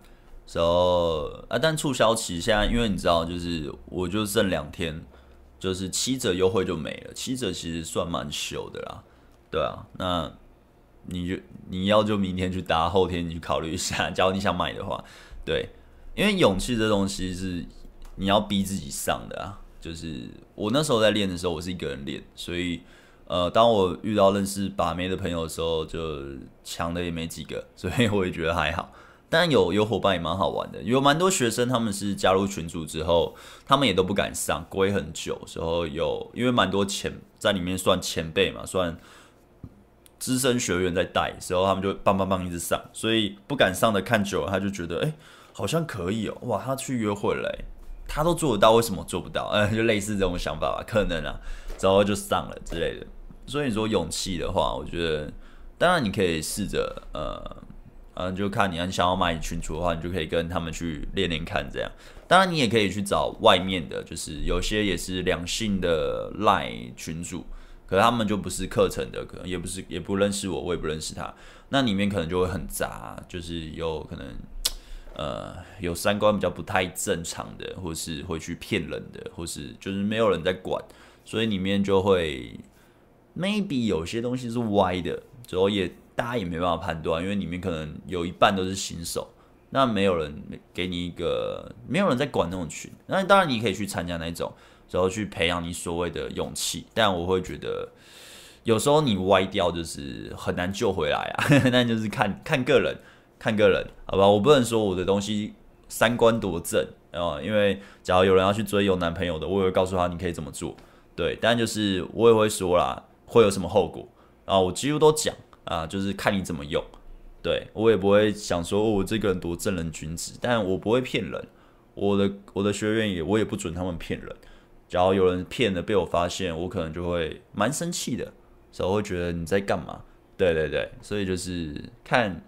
然后啊，但促销期现在，因为你知道，就是我就剩两天。就是七折优惠就没了，七折其实算蛮秀的啦，对啊，那你就你要就明天去搭，后天你去考虑一下，假如你想买的话，对，因为勇气这东西是你要逼自己上的啊，就是我那时候在练的时候，我是一个人练，所以呃，当我遇到认识把妹的朋友的时候，就强的也没几个，所以我也觉得还好。但有有伙伴也蛮好玩的，有蛮多学生他们是加入群组之后，他们也都不敢上，龟很久时候有，因为蛮多前在里面算前辈嘛，算资深学员在带，时候他们就棒棒棒一直上，所以不敢上的看久了，他就觉得哎、好像可以哦，哇，他去约会了，他都做得到，为什么做不到？嗯，就类似这种想法吧，可能啊，然后就上了之类的。所以你说勇气的话，我觉得当然你可以试着呃。嗯，就看你，你想要买群主的话，你就可以跟他们去练练看，这样。当然，你也可以去找外面的，就是有些也是两性的赖群主，可他们就不是课程的，可能也不是，也不认识我，我也不认识他。那里面可能就会很杂，就是有可能，呃，有三观比较不太正常的，或是会去骗人的，或是就是没有人在管，所以里面就会 maybe 有些东西是歪的，之后也。大家也没办法判断，因为里面可能有一半都是新手，那没有人给你一个，没有人在管那种群。那当然你可以去参加那种，然后去培养你所谓的勇气。但我会觉得，有时候你歪掉就是很难救回来啊。那就是看看个人，看个人，好吧？我不能说我的东西三观多正啊，因为假如有人要去追有男朋友的，我也会告诉他你可以怎么做，对。但就是我也会说啦，会有什么后果啊？我几乎都讲啊，就是看你怎么用。对，我也不会想说我这个人多正人君子，但我不会骗人。我的我的学员也我也不准他们骗人。假如有人骗了被我发现，我可能就会蛮生气的，所以我会觉得你在干嘛？对对对，所以就是看，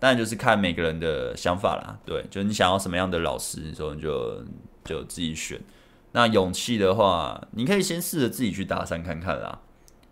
当然就是看每个人的想法啦。对，就你想要什么样的老师，所以你就就自己选。那勇气的话，你可以先试着自己去搭讪看看啦，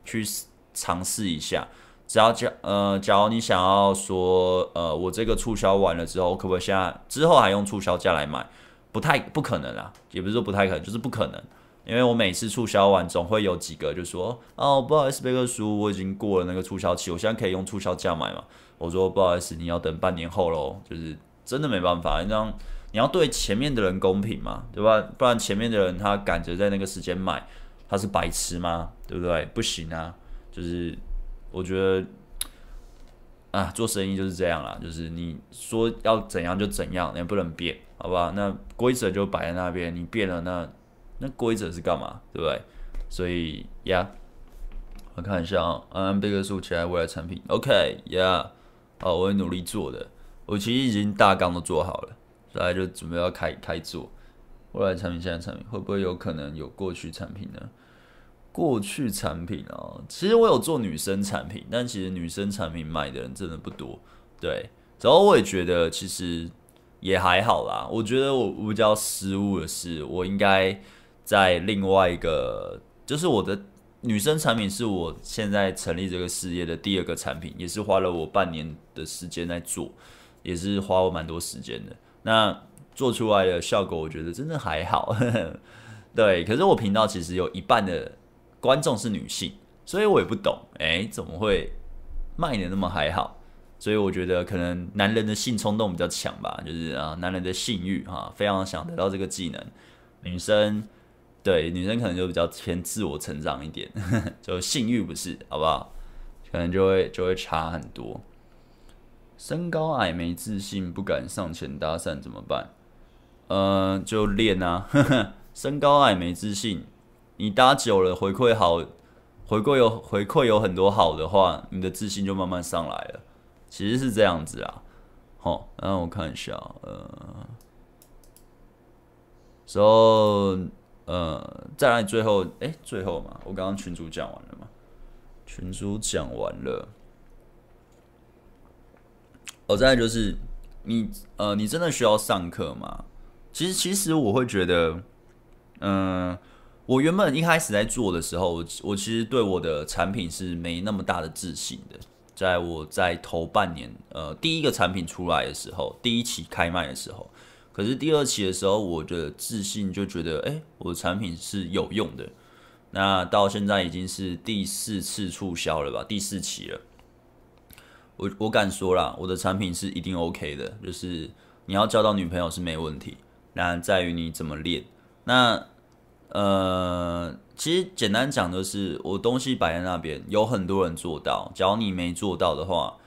去尝试一下。只要假呃，假如你想要说呃，我这个促销完了之后，可不可以现在之后还用促销价来买？不太不可能啦，也不是说不太可能，就是不可能。因为我每次促销完，总会有几个就说哦，不好意思，贝克叔，我已经过了那个促销期，我现在可以用促销价买嘛？我说不好意思，你要等半年后喽，就是真的没办法，你这样你要对前面的人公平嘛，对吧？不然前面的人他赶着在那个时间买，他是白痴吗？对不对？不行啊，就是我觉得啊，做生意就是这样啦，就是你说要怎样就怎样，你不能变，好吧？那规则就摆在那边，你变了那。那规则是干嘛，对不对？所以呀我看一下啊，安安贝克书其他未来产品，OK，呀，好，我会努力做的。我其实已经大纲都做好了，所以就准备要开开做未来产品。现在产品会不会有可能有过去产品呢？过去产品啊，其实我有做女生产品，但其实女生产品买的人真的不多。对，然后我也觉得其实也还好啦。我觉得我比较失误的是，我应该。在另外一个，就是我的女生产品是我现在成立这个事业的第二个产品，也是花了我半年的时间在做，也是花我蛮多时间的。那做出来的效果，我觉得真的还好。对，可是我频道其实有一半的观众是女性，所以我也不懂，哎，怎么会卖的那么还好？所以我觉得可能男人的性冲动比较强吧，就是啊，男人的性欲哈，非常想得到这个技能，女生。对，女生可能就比较偏自我成长一点，就性欲不是，好不好？可能就会就会差很多。身高矮没自信，不敢上前搭讪怎么办？呃，就练啊。身高矮没自信，你搭久了回馈好，回馈有回馈有很多好的话，你的自信就慢慢上来了。其实是这样子啊。好，让我看一下，呃，时候。呃，再来最后，哎，最后嘛，我刚刚群主讲完了嘛，群主讲完了。哦，再来就是你，呃，你真的需要上课吗？其实，其实我会觉得，嗯、我原本一开始在做的时候，我我其实对我的产品是没那么大的自信的。在我在头半年，呃，第一个产品出来的时候，第一期开卖的时候。可是第二期的时候，我的自信就觉得，哎，我的产品是有用的。那到现在已经是第四次促销了吧？第四期了。我我敢说啦，我的产品是一定 OK 的，就是你要交到女朋友是没问题。那在于你怎么练。那呃，其实简单讲就是，我东西摆在那边，有很多人做到。只要你没做到的话，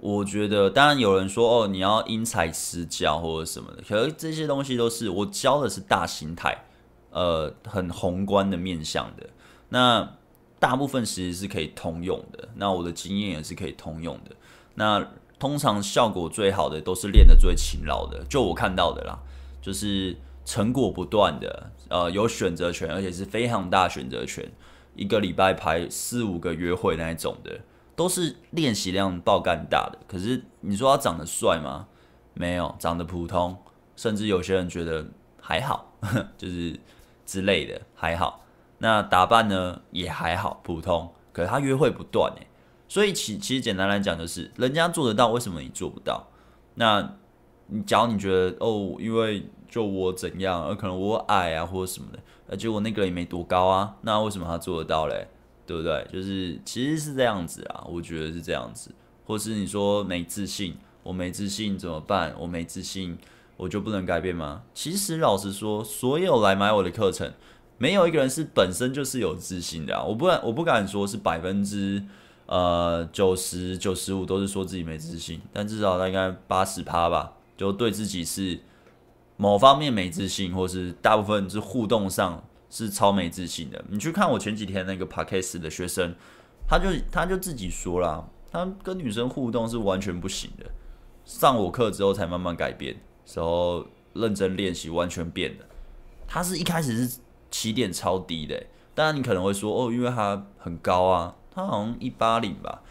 我觉得，当然有人说哦，你要因材施教或者什么的，可是这些东西都是我教的是大心态，呃，很宏观的面向的。那大部分其实是可以通用的，那我的经验也是可以通用的。那通常效果最好的都是练得最勤劳的，就我看到的啦，就是成果不断的，呃，有选择权，而且是非常大选择权，一个礼拜排四五个约会那一种的。都是练习量爆干大的，可是你说他长得帅吗？没有，长得普通，甚至有些人觉得还好，就是之类的还好。那打扮呢也还好，普通。可是他约会不断诶，所以其其实简单来讲就是，人家做得到，为什么你做不到？那你假如你觉得哦，因为就我怎样，而可能我矮啊或者什么的，而，结果那个人也没多高啊，那为什么他做得到嘞？对不对？就是其实是这样子啊，我觉得是这样子。或是你说没自信，我没自信怎么办？我没自信，我就不能改变吗？其实老实说，所有来买我的课程，没有一个人是本身就是有自信的啊。我不敢，我不敢说是百分之呃九十九十五都是说自己没自信，但至少大概八十趴吧，就对自己是某方面没自信，或是大部分是互动上是超没自信的。你去看我前几天那个 Podcast 的学生，他就他就自己说啦，他跟女生互动是完全不行的，上我课之后才慢慢改变，时候认真练习，完全变了。他是一开始是起点超低的，当然你可能会说哦，因为他很高啊，他好像一八零吧，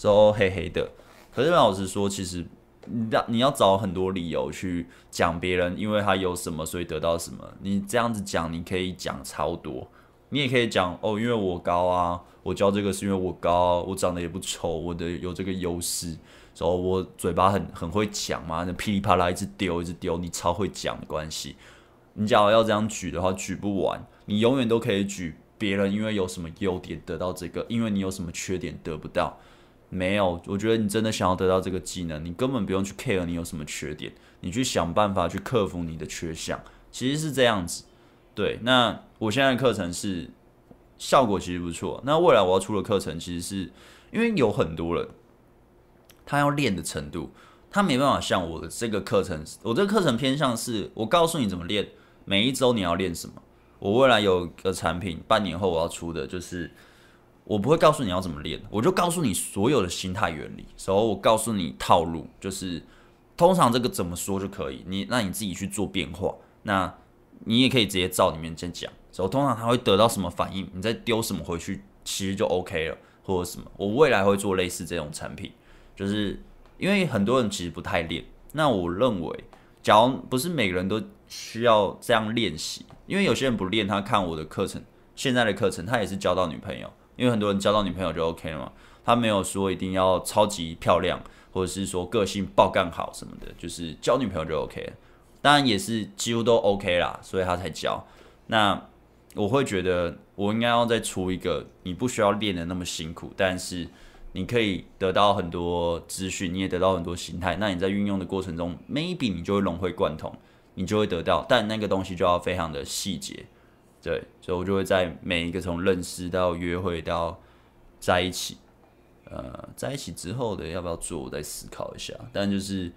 然后黑黑的。可是老实说，其实你你要找很多理由去讲别人，因为他有什么所以得到什么。你这样子讲，你可以讲超多，你也可以讲哦，因为我高啊，我教这个是因为我高，我长得也不丑，我的有这个优势，然后我嘴巴很很会讲嘛，那噼里啪啦一直丢一直丢，你超会讲的关系。你假如要这样举的话，举不完。你永远都可以举别人，因为有什么优点得到这个，因为你有什么缺点得不到。没有，我觉得你真的想要得到这个技能，你根本不用去 care 你有什么缺点，你去想办法去克服你的缺项。其实是这样子。对，那我现在的课程是效果其实不错。那未来我要出的课程，其实是因为有很多人他要练的程度，他没办法像我的这个课程，我这个课程偏向是我告诉你怎么练。每一周你要练什么？我未来有个产品，半年后我要出的，就是我不会告诉你要怎么练，我就告诉你所有的心态原理，然后我告诉你套路，就是通常这个怎么说就可以，你那你自己去做变化，那你也可以直接照里面先讲，然后通常他会得到什么反应，你再丢什么回去，其实就 OK 了，或者什么，我未来会做类似这种产品，就是因为很多人其实不太练，那我认为，假如不是每个人都。需要这样练习，因为有些人不练，他看我的课程，现在的课程，他也是交到女朋友，因为很多人交到女朋友就 OK 了嘛，他没有说一定要超级漂亮，或者是说个性爆干好什么的，就是交女朋友就 OK 了，当然也是几乎都 OK 啦，所以他才交。那我会觉得我应该要再出一个，你不需要练的那么辛苦，但是你可以得到很多资讯，你也得到很多心态，那你在运用的过程中，maybe 你就会融会贯通。你就会得到，但那个东西就要非常的细节，对，所以我就会在每一个从认识到约会到在一起，呃，在一起之后的要不要做，我再思考一下。但就是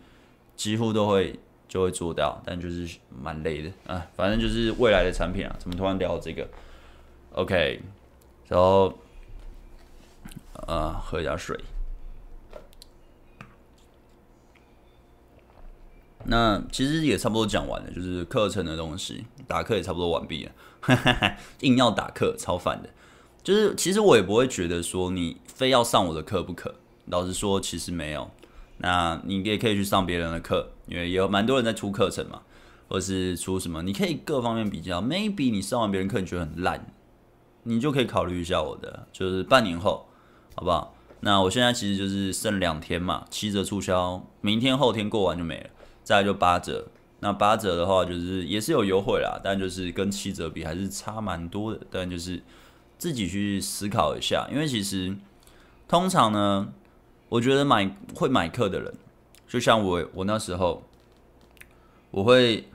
几乎都会就会做到，但就是蛮累的啊。反正就是未来的产品啊，怎么突然聊到这个？OK，然后呃，喝一点水。那其实也差不多讲完了，就是课程的东西，打课也差不多完毕了，硬要打课，超烦的。就是其实我也不会觉得说你非要上我的课不可，老实说其实没有。那你也可以去上别人的课，因为也有蛮多人在出课程嘛，或是出什么，你可以各方面比较。Maybe 你上完别人课你觉得很烂，你就可以考虑一下我的，就是半年后，好不好？那我现在其实就是剩两天嘛，七折促销，明天后天过完就没了。再来就八折，那八折的话就是也是有优惠啦，但就是跟七折比还是差蛮多的，但就是自己去思考一下，因为其实通常呢，我觉得买会买课的人，就像我我那时候，我会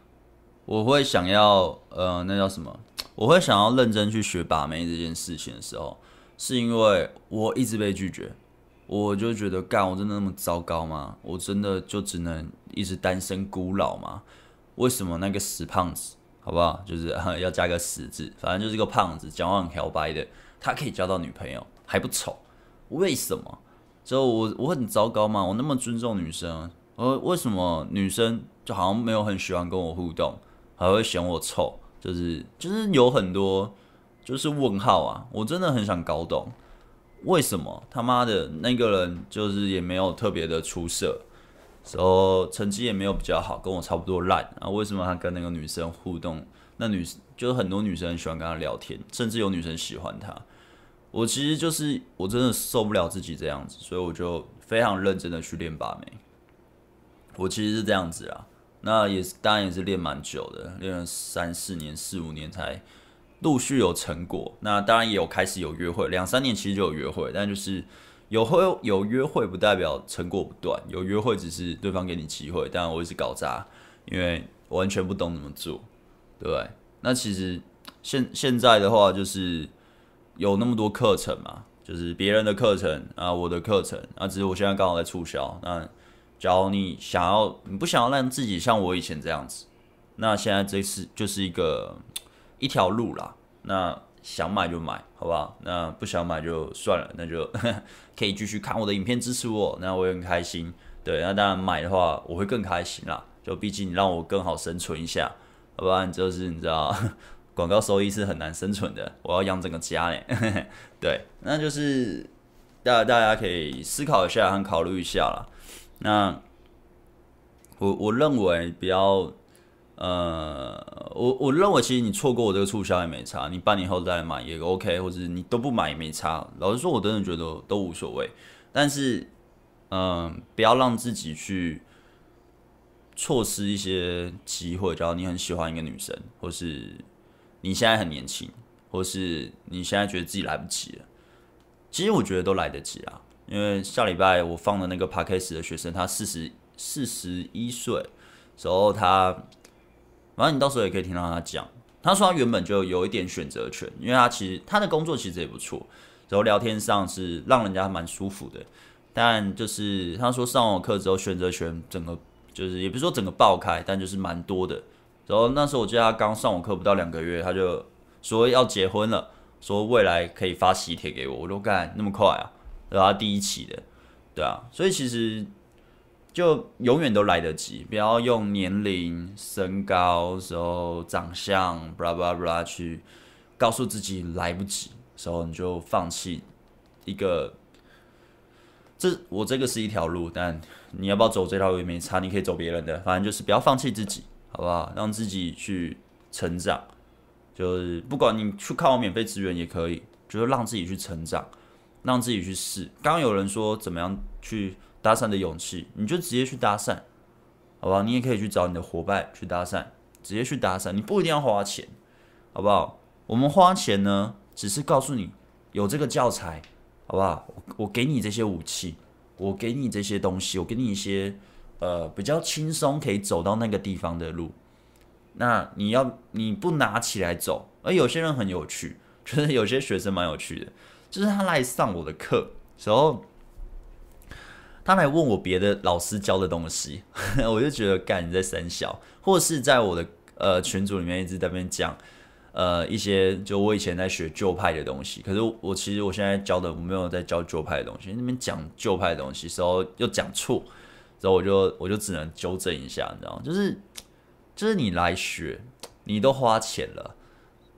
我会想要呃那叫什么？我会想要认真去学把妹这件事情的时候，是因为我一直被拒绝。我就觉得，干，我真的那么糟糕吗？我真的就只能一直单身孤老吗？为什么那个死胖子，好不好？就是 要加个死字，反正就是个胖子，讲话很挑白的，他可以交到女朋友，还不丑？为什么？就我我很糟糕吗？我那么尊重女生，呃，为什么女生就好像没有很喜欢跟我互动，还会嫌我丑？就是就是有很多就是问号啊！我真的很想搞懂。为什么他妈的那个人就是也没有特别的出色，然后成绩也没有比较好，跟我差不多烂啊？为什么他跟那个女生互动，那女就是很多女生很喜欢跟他聊天，甚至有女生喜欢他。我其实就是我真的受不了自己这样子，所以我就非常认真的去练把妹。我其实是这样子啊，那也是当然也是练蛮久的，练了三四年、四五年才。陆续有成果，那当然也有开始有约会，两三年其实就有约会，但就是有会有约会不代表成果不断，有约会只是对方给你机会，当然我也是搞砸，因为完全不懂怎么做，对不对？那其实现现在的话就是有那么多课程嘛，就是别人的课程啊，我的课程啊，只是我现在刚好在促销。那假如你想要，你不想要让自己像我以前这样子，那现在这是就是一个一条路啦。那想买就买，好不好？那不想买就算了，那就 可以继续看我的影片支持我，那我也很开心。对，那当然买的话我会更开心啦。就毕竟你让我更好生存一下，要不然就是你知道。广告收益是很难生存的，我要养整个家呢。对，那就是大大家可以思考一下和考虑一下啦。那我我认为比较呃，我我认为其实你错过我这个促销也没差，你半年后再来买也 OK，或者你都不买也没差。老实说，我真的觉得都无所谓。但是，嗯、不要让自己去错失一些机会。假如你很喜欢一个女生，或是你现在很年轻，或是你现在觉得自己来不及了，其实我觉得都来得及啊。因为下礼拜我放的那个 Podcast 的学生，他四十四十一岁，时候他，反正你到时候也可以听到他讲。他说他原本就有一点选择权，因为他其实他的工作其实也不错，然后聊天上是让人家蛮舒服的。但就是他说上完课之后，选择权整个就是也不是说整个爆开，但就是蛮多的。然后那时候我记得他刚上完课不到两个月，他就说要结婚了，说未来可以发喜帖给我，我都干那么快啊？然后他第一期的，对啊，所以其实就永远都来得及，不要用年龄、身高、时候长相，巴拉巴拉巴拉去告诉自己来不及，时候你就放弃一个。这我这个是一条路，但你要不要走这条路也没差，你可以走别人的，反正就是不要放弃自己。好不好？让自己去成长，就是不管你去靠免费资源也可以，就是让自己去成长，让自己去试。刚刚有人说怎么样去搭讪的勇气，你就直接去搭讪，好不好？你也可以去找你的伙伴去搭讪，直接去搭讪，你不一定要花钱，好不好？我们花钱呢，只是告诉你有这个教材，好不好？我给你这些武器，我给你这些东西，我给你一些。呃，比较轻松可以走到那个地方的路，那你要你不拿起来走，而有些人很有趣，觉得有些学生蛮有趣的，就是他来上我的课时候，他来问我别的老师教的东西，我就觉得干你在三小，或是在我的呃群组里面一直在那边讲呃一些就我以前在学旧派的东西，可是我，其实我现在教的我没有在教旧派的东西，那边讲旧派的东西时候又讲错。然后我就我就只能纠正一下，你知道吗？就是就是你来学，你都花钱了，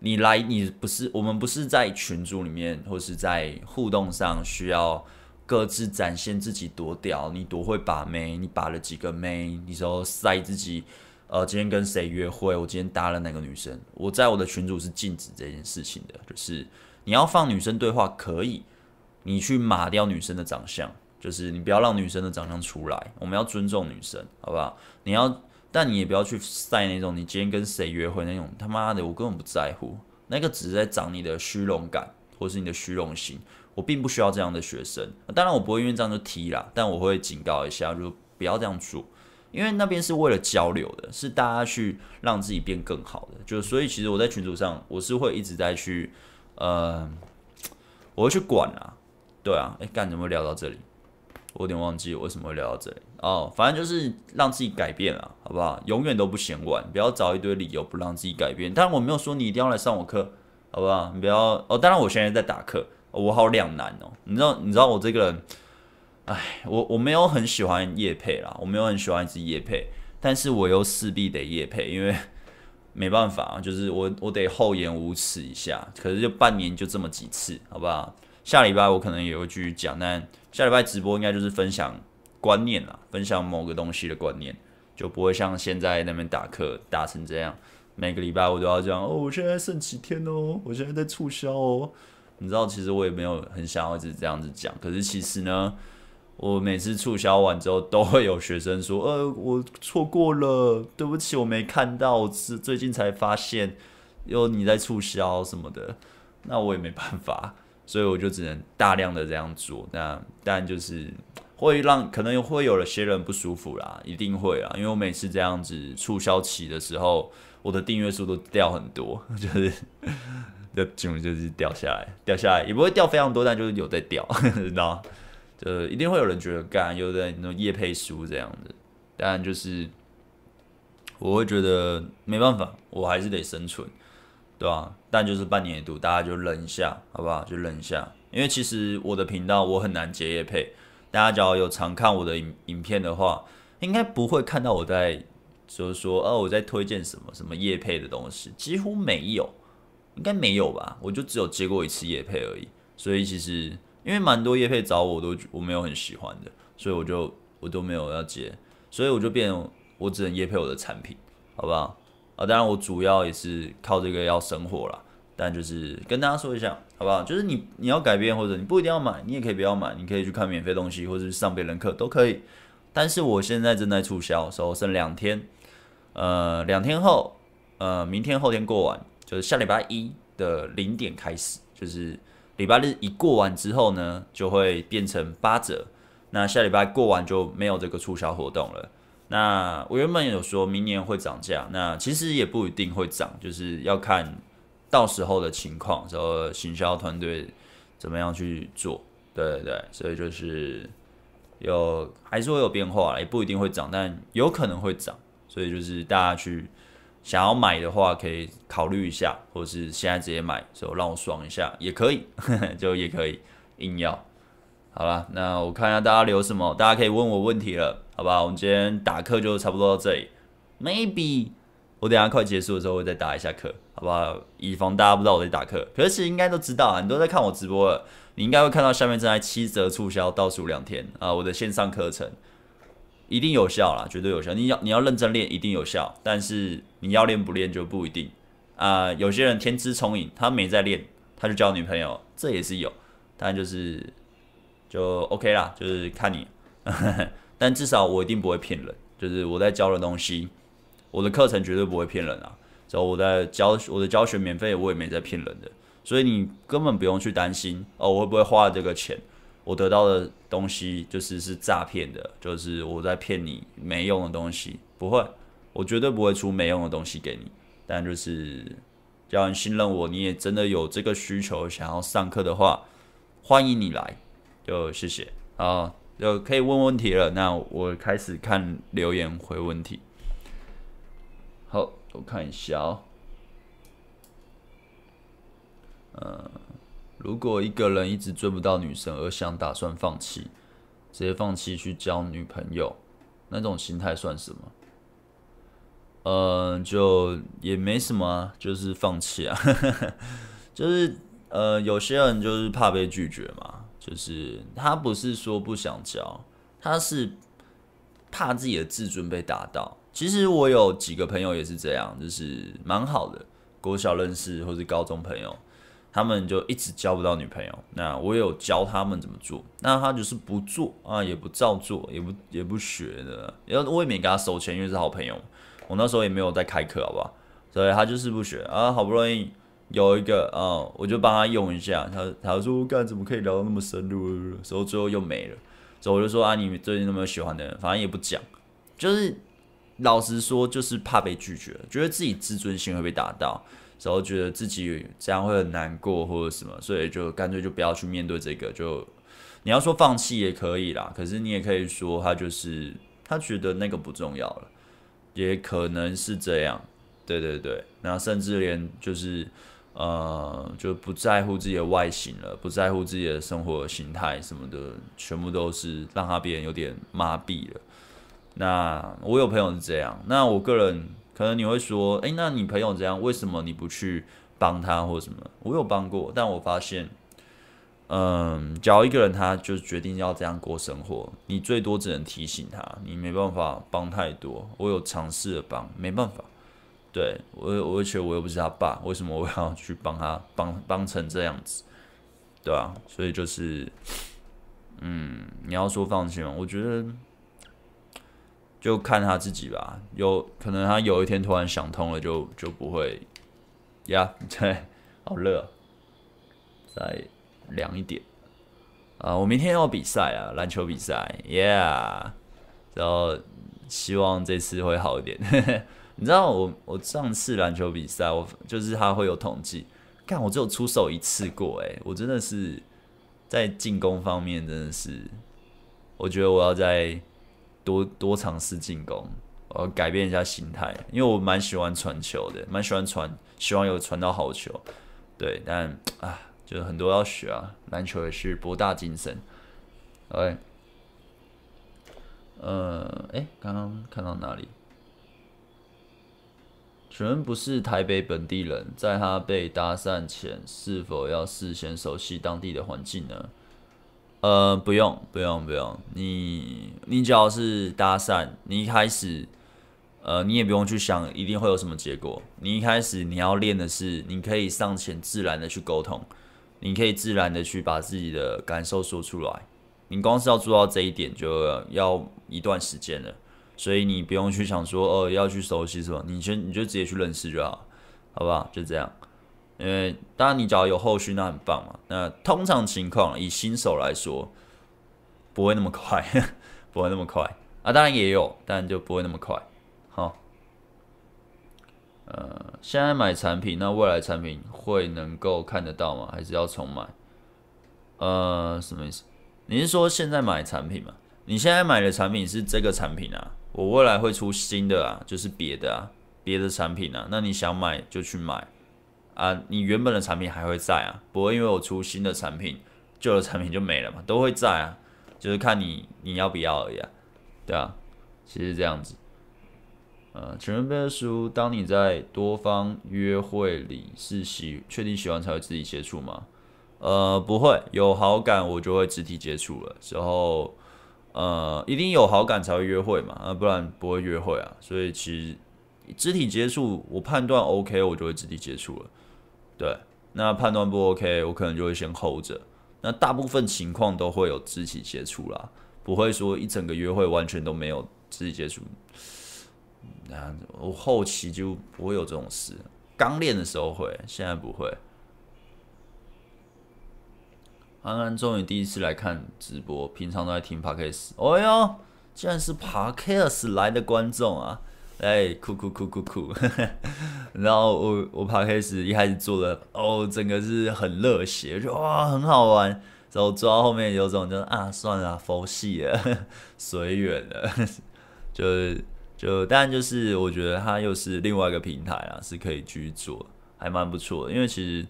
你来你不是我们不是在群组里面或是在互动上需要各自展现自己多屌，你多会把妹，你把了几个妹，你说晒自己，呃，今天跟谁约会，我今天搭了哪个女生，我在我的群组是禁止这件事情的，就是你要放女生对话可以，你去码掉女生的长相。就是你不要让女生的长相出来，我们要尊重女生，好不好？你要，但你也不要去晒那种你今天跟谁约会那种，他妈的，我根本不在乎，那个只是在长你的虚荣感，或是你的虚荣心。我并不需要这样的学生，当然我不会因为这样就踢啦，但我会警告一下，就不要这样做，因为那边是为了交流的，是大家去让自己变更好的。就所以其实我在群组上，我是会一直在去，呃，我会去管啊，对啊，哎，干怎么会聊到这里？我有点忘记我为什么会聊到这里哦，反正就是让自己改变啊，好不好？永远都不嫌晚，不要找一堆理由不让自己改变。当然我没有说你一定要来上我课，好不好？你不要哦。当然我现在在打课，我好两难哦。你知道，你知道我这个人，哎，我我没有很喜欢业配啦，我没有很喜欢一直业配，但是我又势必得业配，因为 没办法，就是我我得厚颜无耻一下。可是就半年就这么几次，好不好？下礼拜我可能也会继续讲，但。下礼拜直播应该就是分享观念啦，分享某个东西的观念，就不会像现在那边打课打成这样。每个礼拜我都要讲哦，我现在剩几天哦，我现在在促销哦。你知道，其实我也没有很想要一直这样子讲。可是其实呢，我每次促销完之后，都会有学生说，呃，我错过了，对不起，我没看到，我是最近才发现有你在促销什么的。那我也没办法。所以我就只能大量的这样做，那但就是会让可能会有了些人不舒服啦，一定会啦，因为我每次这样子促销期的时候，我的订阅数都掉很多，就是的金就是掉下来，掉下来也不会掉非常多，但就是有在掉，知道吗？就一定会有人觉得干，有的那种业配书这样的，但就是我会觉得没办法，我还是得生存，对吧？但就是半年一度，大家就忍一下，好不好？就忍一下，因为其实我的频道我很难接业配，大家只要有常看我的影影片的话，应该不会看到我在就是说哦我在推荐什么什么业配的东西，几乎没有，应该没有吧？我就只有接过一次业配而已，所以其实。因为蛮多业配找我，都我没有很喜欢的，所以我就我都没有要接，所以我就变我只能业配我的产品，好不好？啊，当然我主要也是靠这个要生活啦，但就是跟大家说一下，好不好？就是你你要改变或者你不一定要买，你也可以不要买，你可以去看免费东西或者是上别人课都可以。但是我现在正在促销，所以剩两天，呃，两天后，呃，明天后天过完，就是下礼拜一的零点开始，就是。礼拜日一过完之后呢，就会变成八折。那下礼拜过完就没有这个促销活动了。那我原本有说明年会涨价，那其实也不一定会涨，就是要看到时候的情况，然后行销团队怎么样去做。对对对，所以就是有还是会有变化，也不一定会涨，但有可能会涨。所以就是大家去。想要买的话，可以考虑一下，或是现在直接买，就让我爽一下也可以，呵 呵就也可以硬要。好了，那我看一下大家留什么，大家可以问我问题了，好吧？我们今天打课就差不多到这里，maybe 我等下快结束的时候会再打一下课，好不好？以防大家不知道我在打课，可是应该都知道啊，你都在看我直播了，你应该会看到下面正在七折促销，倒数两天啊，我的线上课程。一定有效啦，绝对有效。你要你要认真练，一定有效。但是你要练不练就不一定啊、有些人天资聪颖，他没在练，他就交女朋友，这也是有。但就是就 OK 啦，就是看你。但至少我一定不会骗人，就是我在教的东西，我的课程绝对不会骗人啊。然后我在教我的教学免费，我也没在骗人的，所以你根本不用去担心哦，我会不会花这个钱。我得到的东西就是是诈骗的，就是我在骗你没用的东西，不会，我绝对不会出没用的东西给你。但就是，只要你信任我，你也真的有这个需求想要上课的话，欢迎你来，就谢谢啊，就可以问问题了。那我开始看留言回问题。好，我看一下哦，嗯。如果一个人一直追不到女生而想打算放弃，直接放弃去交女朋友，那种心态算什么？呃，就也没什么，就是放弃啊，就是呃，有些人就是怕被拒绝嘛，就是他不是说不想交，他是怕自己的自尊被打到。其实我有几个朋友也是这样，就是蛮好的，国小认识或是高中朋友。他们就一直交不到女朋友，那我有教他们怎么做，那他就是不做啊，也不照做，也不也不学的，然后我也没给他收钱，因为是好朋友，我那时候也没有在开课，好不好？所以他就是不学啊，好不容易有一个啊，我就帮他用一下，他他说干怎么可以聊到那么深入，所以最后又没了，所以我就说啊，你最近有没有喜欢的人？反正也不讲，就是老实说，就是怕被拒绝，觉得自己自尊心会被打到。然后觉得自己这样会很难过或者什么，所以就干脆就不要去面对这个。就你要说放弃也可以啦，可是你也可以说他就是他觉得那个不重要了，也可能是这样。对对对，那甚至连就是呃就不在乎自己的外形了，不在乎自己的生活形态什么的，全部都是让他别人有点麻痹了。那我有朋友是这样，那我个人。可能你会说，诶，那你朋友这样，为什么你不去帮他或者什么？我有帮过，但我发现，嗯，只要一个人他就决定要这样过生活，你最多只能提醒他，你没办法帮太多。我有尝试着帮，没办法。对，我，我觉得我又不是他爸，为什么我要去帮他帮帮成这样子？对啊，所以就是，嗯，你要说放弃吗？我觉得。就看他自己吧，有可能他有一天突然想通了就，就不会呀。对，好热，再凉一点啊！我明天要比赛啊，篮球比赛，Yeah。然后希望这次会好一点。你知道我我上次篮球比赛，我就是他会有统计，看我只有出手一次过，诶，我真的是在进攻方面真的是，我觉得我要在多多尝试进攻，我改变一下心态，因为我蛮喜欢传球的，蛮喜欢传，希望有传到好球，对，但啊，就是很多要学啊，篮球也是博大精深，OK。呃，哎，刚刚看到哪里？请问不是台北本地人，在他被搭讪前，是否要事先熟悉当地的环境呢？呃，不用，不用，不用。你，你只要是搭讪，你一开始，呃，你也不用去想一定会有什么结果。你一开始你要练的是，你可以上前自然的去沟通，你可以自然的去把自己的感受说出来。你光是要做到这一点，就要一段时间了，所以你不用去想说，呃，要去熟悉什么，你先你就直接去认识就好，好不好？就这样，因为当然你只要有后续，那很棒嘛。那通常情况，以新手来说，不会那么快，不会那么快啊。当然也有，但就不会那么快。好，呃，现在买产品，那未来产品会能够看得到吗？还是要重买？呃，什么意思？你是说现在买产品吗？你现在买的产品是这个产品啊？我未来会出新的啊，就是别的啊，别的产品啊。那你想买就去买啊，你原本的产品还会在啊，不会因为我出新的产品，旧的产品就没了嘛，都会在啊，就是看你你要不要而已啊，对啊，其实这样子。呃，请问贝克书，当你在多方约会里是喜确定喜欢才会自己接触吗？呃，不会有好感，我就会肢体接触了。之后，呃，一定有好感才会约会嘛，啊，不然不会约会啊。所以其实肢体接触，我判断 OK，我就会肢体接触了。对，那判断不 OK，我可能就会先 hold 着。那大部分情况都会有肢体接触啦，不会说一整个约会完全都没有肢体接触。那我后期就不会有这种事，刚练的时候会，现在不会。安安终于第一次来看直播，平常都在听 Podcast。哦哟，竟然是 Podcast 来的观众啊！哎，酷酷酷酷酷！然后我我爬开始一开始做的哦，整个是很热血，就哇很好玩。然后做到后面有种就是啊算了，佛系了，随缘了。就就当然就是我觉得它又是另外一个平台啊，是可以继续做，还蛮不错的。因为其实。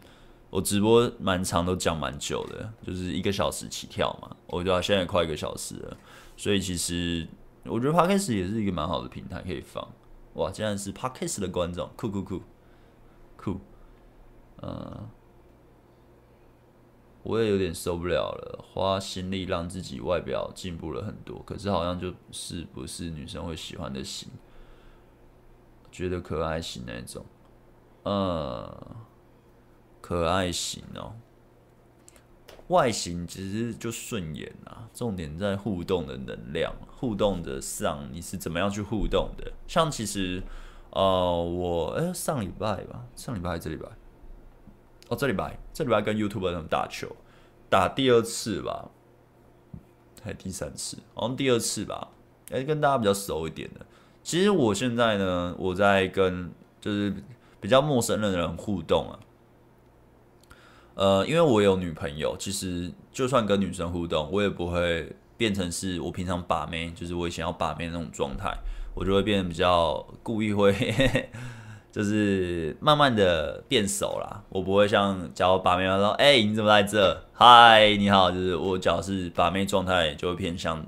我直播蛮长，都讲蛮久的，就是一个小时起跳嘛。我觉得现在快一个小时了，所以其实我觉得 Podcast 也是一个蛮好的平台可以放。哇，竟然是 Podcast 的观众，酷酷酷酷。嗯，我也有点受不了了，花心力让自己外表进步了很多，可是好像就是不是女生会喜欢的型，觉得可爱型那种。嗯。可爱型哦，外形其实就顺眼啊，重点在互动的能量，互动的上你是怎么样去互动的？像其实，呃，我哎、上礼拜吧，上礼拜还是这礼拜？哦，这礼拜，这礼拜跟 YouTuber 他们打球，打第二次吧，还第三次？好像第二次吧，哎、跟大家比较熟一点的。其实我现在呢，我在跟就是比较陌生的人互动啊。呃，因为我有女朋友，其实就算跟女生互动，我也不会变成是我平常把妹，就是我以前要把妹那种状态，我就会变得比较故意会，就是慢慢的变熟啦。我不会像假如把妹说，哎、欸，你怎么在这？嗨，你好，就是我假如是把妹状态，就会偏向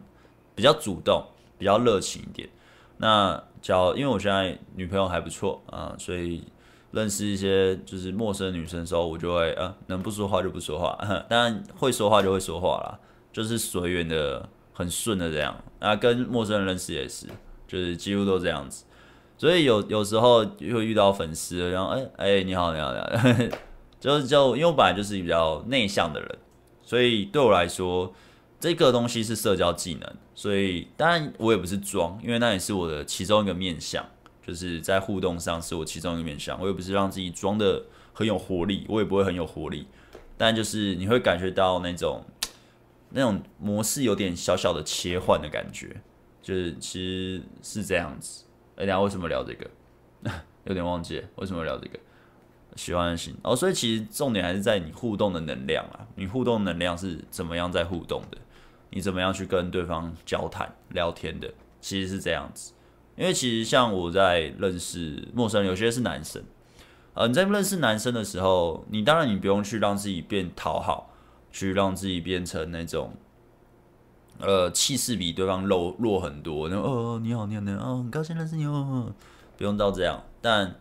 比较主动，比较热情一点。那假如因为我现在女朋友还不错啊，所以。认识一些就是陌生女生的时候，我就会呃，能不说话就不说话，当然会说话就会说话啦，就是随缘的，很顺的这样。啊，跟陌生人认识也是，就是几乎都这样子。所以有有时候会遇到粉丝，然后哎哎、你好你好你好，就是就因为我本来就是比较内向的人，所以对我来说，这个东西是社交技能。所以当然我也不是装，因为那也是我的其中一个面向。就是在互动上是我其中一个面向，我也不是让自己装的很有活力，我也不会很有活力，但就是你会感觉到那种那种模式有点小小的切换的感觉，就是其实是这样子。哎，等下为什么聊这个？有点忘记为什么聊这个。喜欢的心哦，所以其实重点还是在你互动的能量啊，你互动能量是怎么样在互动的，你怎么样去跟对方交谈聊天的，其实是这样子。因为其实像我在认识陌生人，有些是男生，呃，你在认识男生的时候，你当然你不用去让自己变讨好，去让自己变成那种，呃，气势比对方弱弱很多，然后哦，你好，你好，你好，很高兴认识你哦，不用到这样，但。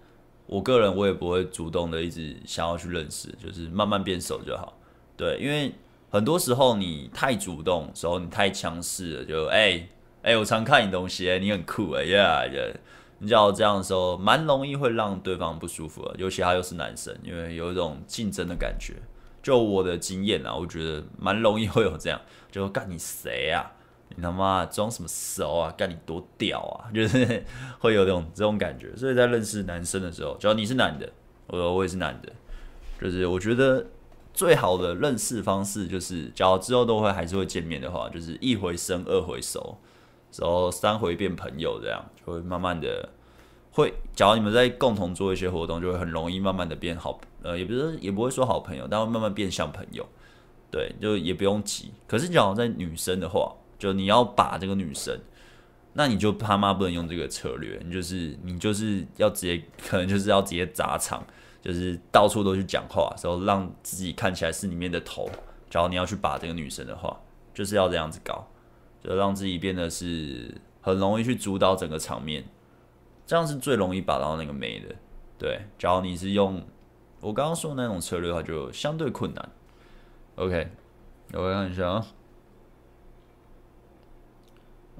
我个人我也不会主动的一直想要去认识，就是慢慢变熟就好。对，因为很多时候你太主动时候，你太强势了，就哎哎、我常看你东西，欸，你很酷哎呀呀，你知道这样的时候，蛮容易会让对方不舒服的，尤其他又是男生，因为有一种竞争的感觉。就我的经验啊，我觉得蛮容易会有这样，就干你谁啊？你他妈装什么熟啊？干你多屌啊！就是会有这种这种感觉，所以在认识男生的时候，只要你是男的，我说我也是男的，就是我觉得最好的认识方式就是，假如之后都会还是会见面的话，就是一回生二回熟，然后三回变朋友，这样就会慢慢的会。假如你们在共同做一些活动，就会很容易慢慢的变好，呃，也不是也不会说好朋友，但会慢慢变像朋友。对，就也不用急。可是假如在女生的话，就你要把这个女生，那你就他妈不能用这个策略，你就是你就是要直接，可能就是要直接砸场，就是到处都去讲话，然后让自己看起来是里面的头。假如你要去把这个女生的话，就是要这样子搞，就让自己变得是很容易去主导整个场面，这样是最容易把到那个妹的。对，假如你是用我刚刚说的那种策略的话，就相对困难。OK，我来看一下啊。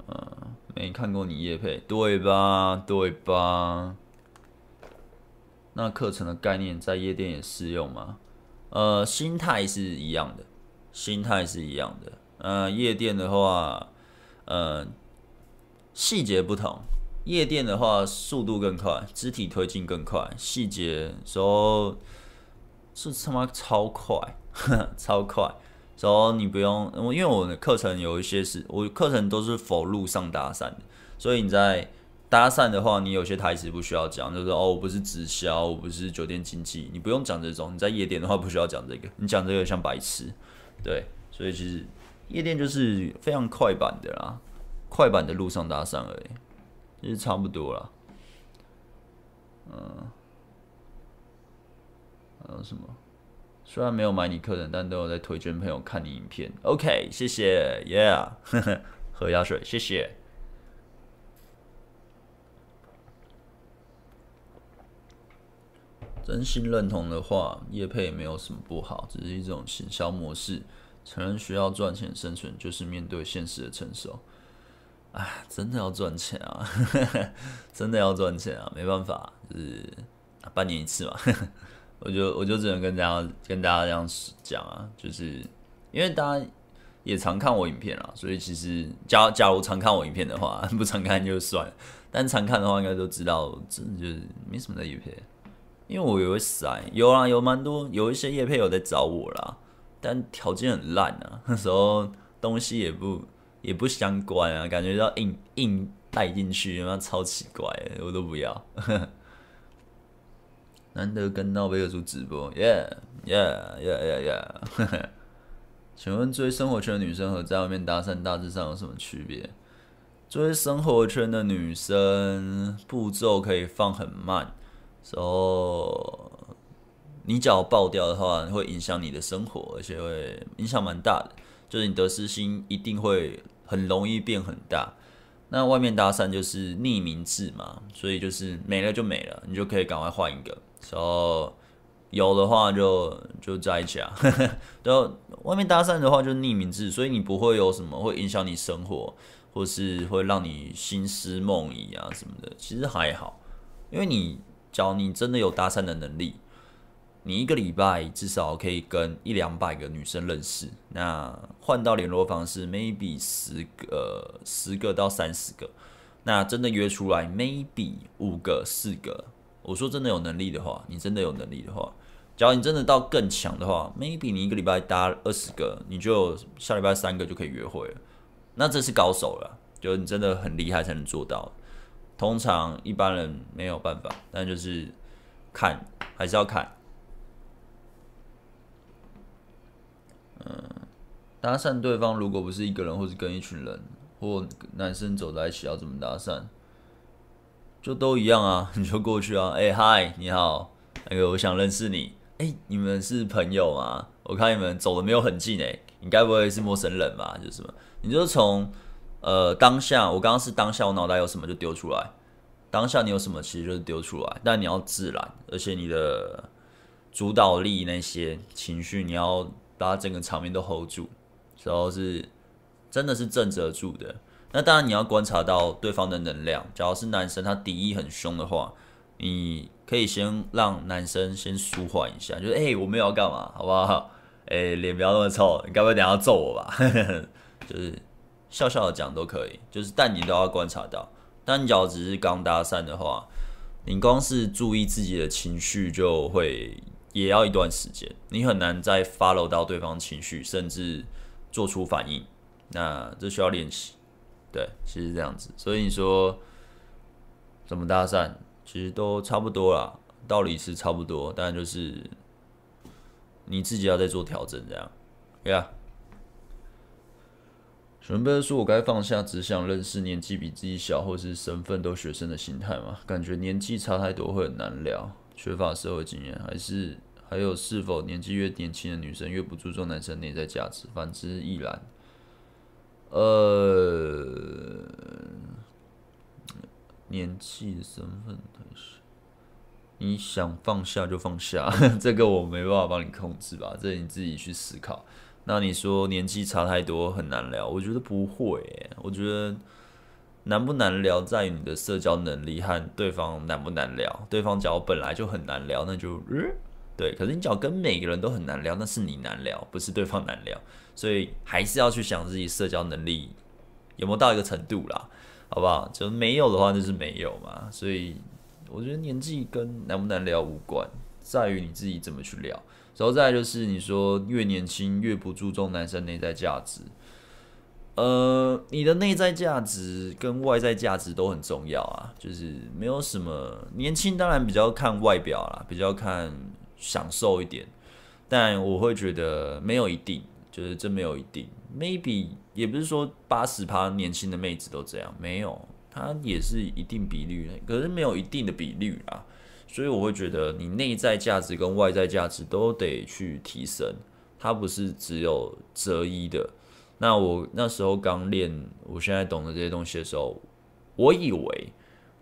嗯，没看过你夜配，对吧？对吧？那课程的概念在夜店也适用吗？呃，心态是一样的，心态是一样的。呃，夜店的话，呃，细节不同。夜店的话，速度更快，肢体推进更快，细节时候是他妈超快，超快。所以你不用，因为我的课程有一些是，我课程都是 for 路上搭讪的，所以你在搭讪的话，你有些台词不需要讲，就是哦，我不是直销，我不是酒店经济，你不用讲这种。你在夜店的话，不需要讲这个，你讲这个像白痴，对，所以其实夜店就是非常快板的啦，快板的路上搭讪而已，其实差不多啦。嗯，还有什么？虽然没有买你课程，但都有在推荐朋友看你影片。OK，谢谢，Yeah，喝鸭水，谢谢。真心认同的话，业配也没有什么不好，只是一种行销模式。承认需要赚钱生存，就是面对现实的承受。哎，真的要赚钱啊，真的要赚钱啊，没办法，就是半年一次嘛。我就我就只能跟大家跟大家这样讲啊，就是因为大家也常看我影片啊，所以其实假假如常看我影片的话，不常看就算了，但常看的话应该都知道，真的就是没什么在业配，因为我也会塞，有啊有蛮多有一些业配有在找我啦，但条件很烂啊，那时候东西也不也不相关啊，感觉要硬硬带进去，那超奇怪，我都不要。难得跟闹贝克书直播，yeah yeah yeah yeah yeah。请问追生活圈的女生和在外面搭讪大致上有什么区别？追生活圈的女生步骤可以放很慢，然后你脚爆掉的话，会影响你的生活，而且会影响蛮大的，就是你得失心一定会很容易变很大。那外面搭讪就是匿名制嘛，所以就是没了就没了，你就可以赶快换一个。然后有的话就就在一起啊，然后外面搭讪的话就是匿名制，所以你不会有什么会影响你生活，或是会让你心思梦遗啊什么的，其实还好，因为你只要你真的有搭讪的能力，你一个礼拜至少可以跟一两百个女生认识，那换到联络方式，maybe 十个十个到三十个，那真的约出来，maybe 五个四个。我说真的有能力的话，你真的有能力的话，假如你真的到更强的话，maybe 你一个礼拜搭二十个，你就下礼拜三个就可以约会了。那这是高手了，就你真的很厉害才能做到。通常一般人没有办法，但就是看还是要看，搭讪对方，如果不是一个人，或是跟一群人，或男生走在一起，要怎么搭讪？就都一样啊，你就过去啊，哎、嗨，你好，那个我想认识你，哎、你们是朋友吗？我看你们走的没有很近，哎，你该不会是陌生人吧？就是什么？你就从呃当下，我刚刚是当下，我脑袋有什么就丢出来，当下你有什么，其实就是丢出来，但你要自然，而且你的主导力那些情绪，你要把整个场面都 hold 住。然后是真的是震慑住的，那当然你要观察到对方的能量。假如是男生他敌意很凶的话，你可以先让男生先舒缓一下，就是哎、我没有要干嘛，好不好？哎、脸不要那么臭，你该不会等下要揍我吧？就是笑笑的讲都可以，就是但你都要观察到。但你假如只是刚搭讪的话，你光是注意自己的情绪就会也要一段时间，你很难再 follow 到对方情绪，甚至。做出反应，那这需要练习。对，其实这样子，所以你说怎么搭讪，其实都差不多啦，道理是差不多，但就是你自己要再做调整，这样。对啊。准备说，我该放下只想认识年纪比自己小或是身份都学生的心态吗？感觉年纪差太多会很难聊，缺乏社会经验，还是？还有，是否年纪越年轻的女生越不注重男生内在价值？反之亦然。呃，年纪身份太小，你想放下就放下，这个我没办法帮你控制吧？这你自己去思考。那你说年纪差太多很难聊，我觉得不会。我觉得难不难聊在于你的社交能力和对方难不难聊。对方假如本来就很难聊，那就嗯。对，可是你只要跟每个人都很难聊，那是你难聊，不是对方难聊，所以还是要去想自己社交能力有没有到一个程度啦，好不好？就没有的话就是没有嘛，所以我觉得年纪跟难不难聊无关，在于你自己怎么去聊。然后再就是你说越年轻越不注重男生内在价值，呃，你的内在价值跟外在价值都很重要啊，就是没有什么年轻当然比较看外表啦，比较看。享受一点，但我会觉得没有一定，就是真没有一定。Maybe 也不是说八十趴年轻的妹子都这样，没有，它也是一定比率，可是没有一定的比率啦。所以我会觉得你内在价值跟外在价值都得去提升，它不是只有择一的。那我那时候刚练，我现在懂得这些东西的时候，我以为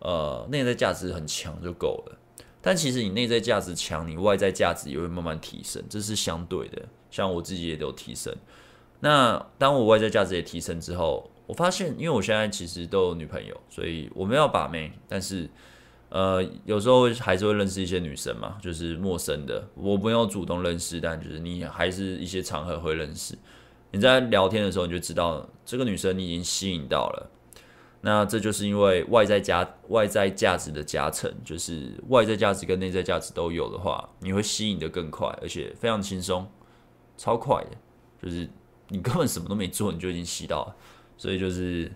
呃内在价值很强就够了。但其实你内在价值强，你外在价值也会慢慢提升，这是相对的。像我自己也都提升。那当我外在价值也提升之后，我发现，因为我现在其实都有女朋友，所以我没有把妹。但是，呃，有时候还是会认识一些女生嘛，就是陌生的，我不用主动认识，但就是你还是一些场合会认识。你在聊天的时候，你就知道这个女生你已经吸引到了。那这就是因为外在加外在价值的加成，就是外在价值跟内在价值都有的话，你会吸引的更快，而且非常轻松，超快的，就是你根本什么都没做，你就已经吸到了，所以就是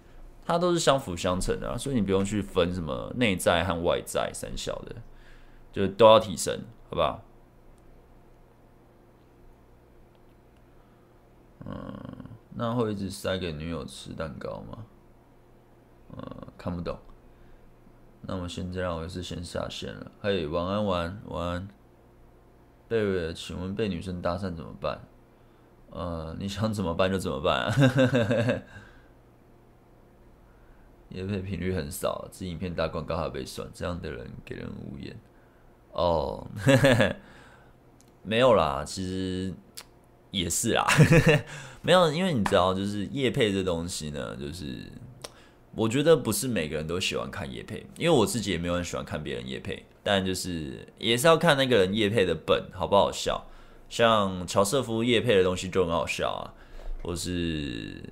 它都是相辅相成的，所以你不用去分什么内在和外在三小的，就都要提升，好不好？嗯，那会一直塞给女友吃蛋糕吗？呃，看不懂。那么现在我也是先下线了。嘿，晚安，晚安，晚安。贝瑞，请问被女生搭讪怎么办？呃，你想怎么办就怎么办啊。业配频率很少，自影片打广告还被酸，这样的人给人无言。哦，没有啦，其实也是啦，没有，因为你知道，就是夜配这东西呢，就是。我觉得不是每个人都喜欢看业配，因为我自己也没有很喜欢看别人业配，但就是也是要看那个人业配的本好不好笑。像乔瑟夫业配的东西就很好笑啊，或是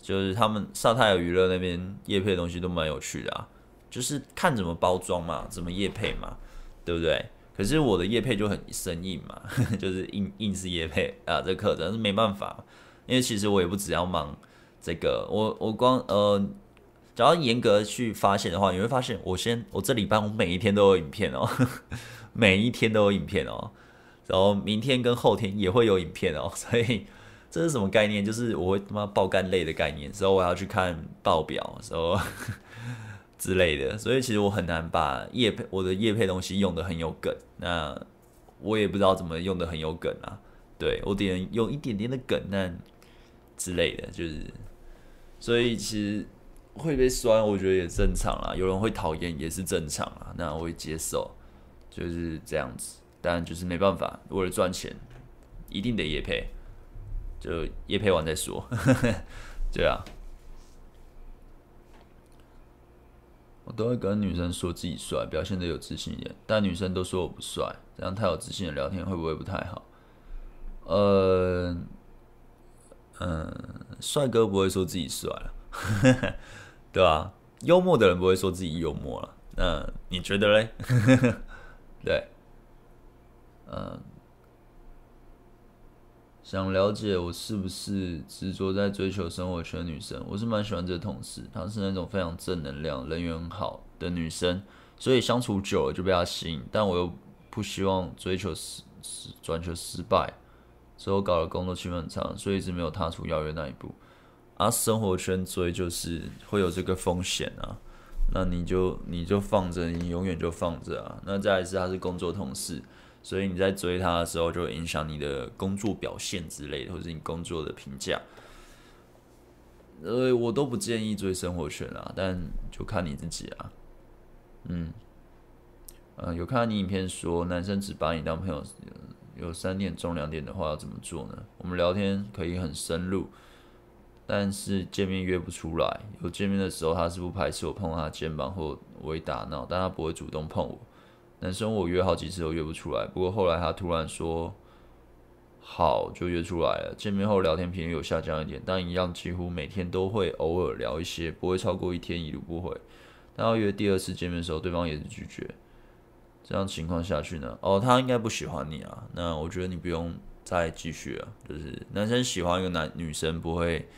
就是他们萨泰尔娱乐那边业配的东西都蛮有趣的啊，就是看怎么包装嘛，怎么业配嘛，对不对？可是我的业配就很生硬嘛，就是硬硬是业配啊，这课程是没办法，因为其实我也不只要忙。这个我我光呃，只要严格去发现的话，你会发现我先我这礼拜我每一天都有影片哦，每一天都有影片哦，然后明天跟后天也会有影片哦，所以这是什么概念？就是我会他妈爆肝类的概念，所以我要去看报表，所以 之类的。所以其实我很难把业配我的业配东西用的很有梗。那我也不知道怎么用的很有梗啊。对，我点用一点点的梗，那之类的，就是，所以其实会被酸，我觉得也正常啦。有人会讨厌，也是正常啦。那我会接受，就是这样子。但就是没办法，为了赚钱，一定得夜配，就夜配完再说。对啊，我都会跟女生说自己帅，表现得有自信一点。但女生都说我不帅，这样太有自信的聊天会不会不太好？呃，嗯，帅哥不会说自己帅了，对吧？幽默的人不会说自己幽默了，那你觉得嘞？对，嗯，想了解我是不是执着在追求生活圈女生？我是蛮喜欢这个同事，她是那种非常正能量、人缘好的女生，所以相处久了就被她吸引，但我又不希望追求失失转求失败。所以我搞的工作期很长，所以一直没有踏出邀约那一步。啊，生活圈追就是会有这个风险啊，那你就你就放着，你永远就放着啊。那再来是他是工作同事，所以你在追他的时候就会影响你的工作表现之类的，或者你工作的评价。呃，我都不建议追生活圈啊，但就看你自己啊。嗯，呃，有看到你影片说男生只把你当朋友。有三点重两点的话要怎么做呢？我们聊天可以很深入，但是见面约不出来。有见面的时候，他是不排斥我碰他肩膀或微打闹，但他不会主动碰我。男生我约好几次都约不出来，不过后来他突然说好就约出来了。见面后聊天频率有下降一点，但一样几乎每天都会偶尔聊一些，不会超过一天一路不回。但要约第二次见面的时候，对方也是拒绝。这样情况下去呢？哦，他应该不喜欢你啊。那我觉得你不用再继续了。就是男生喜欢一个男女生不会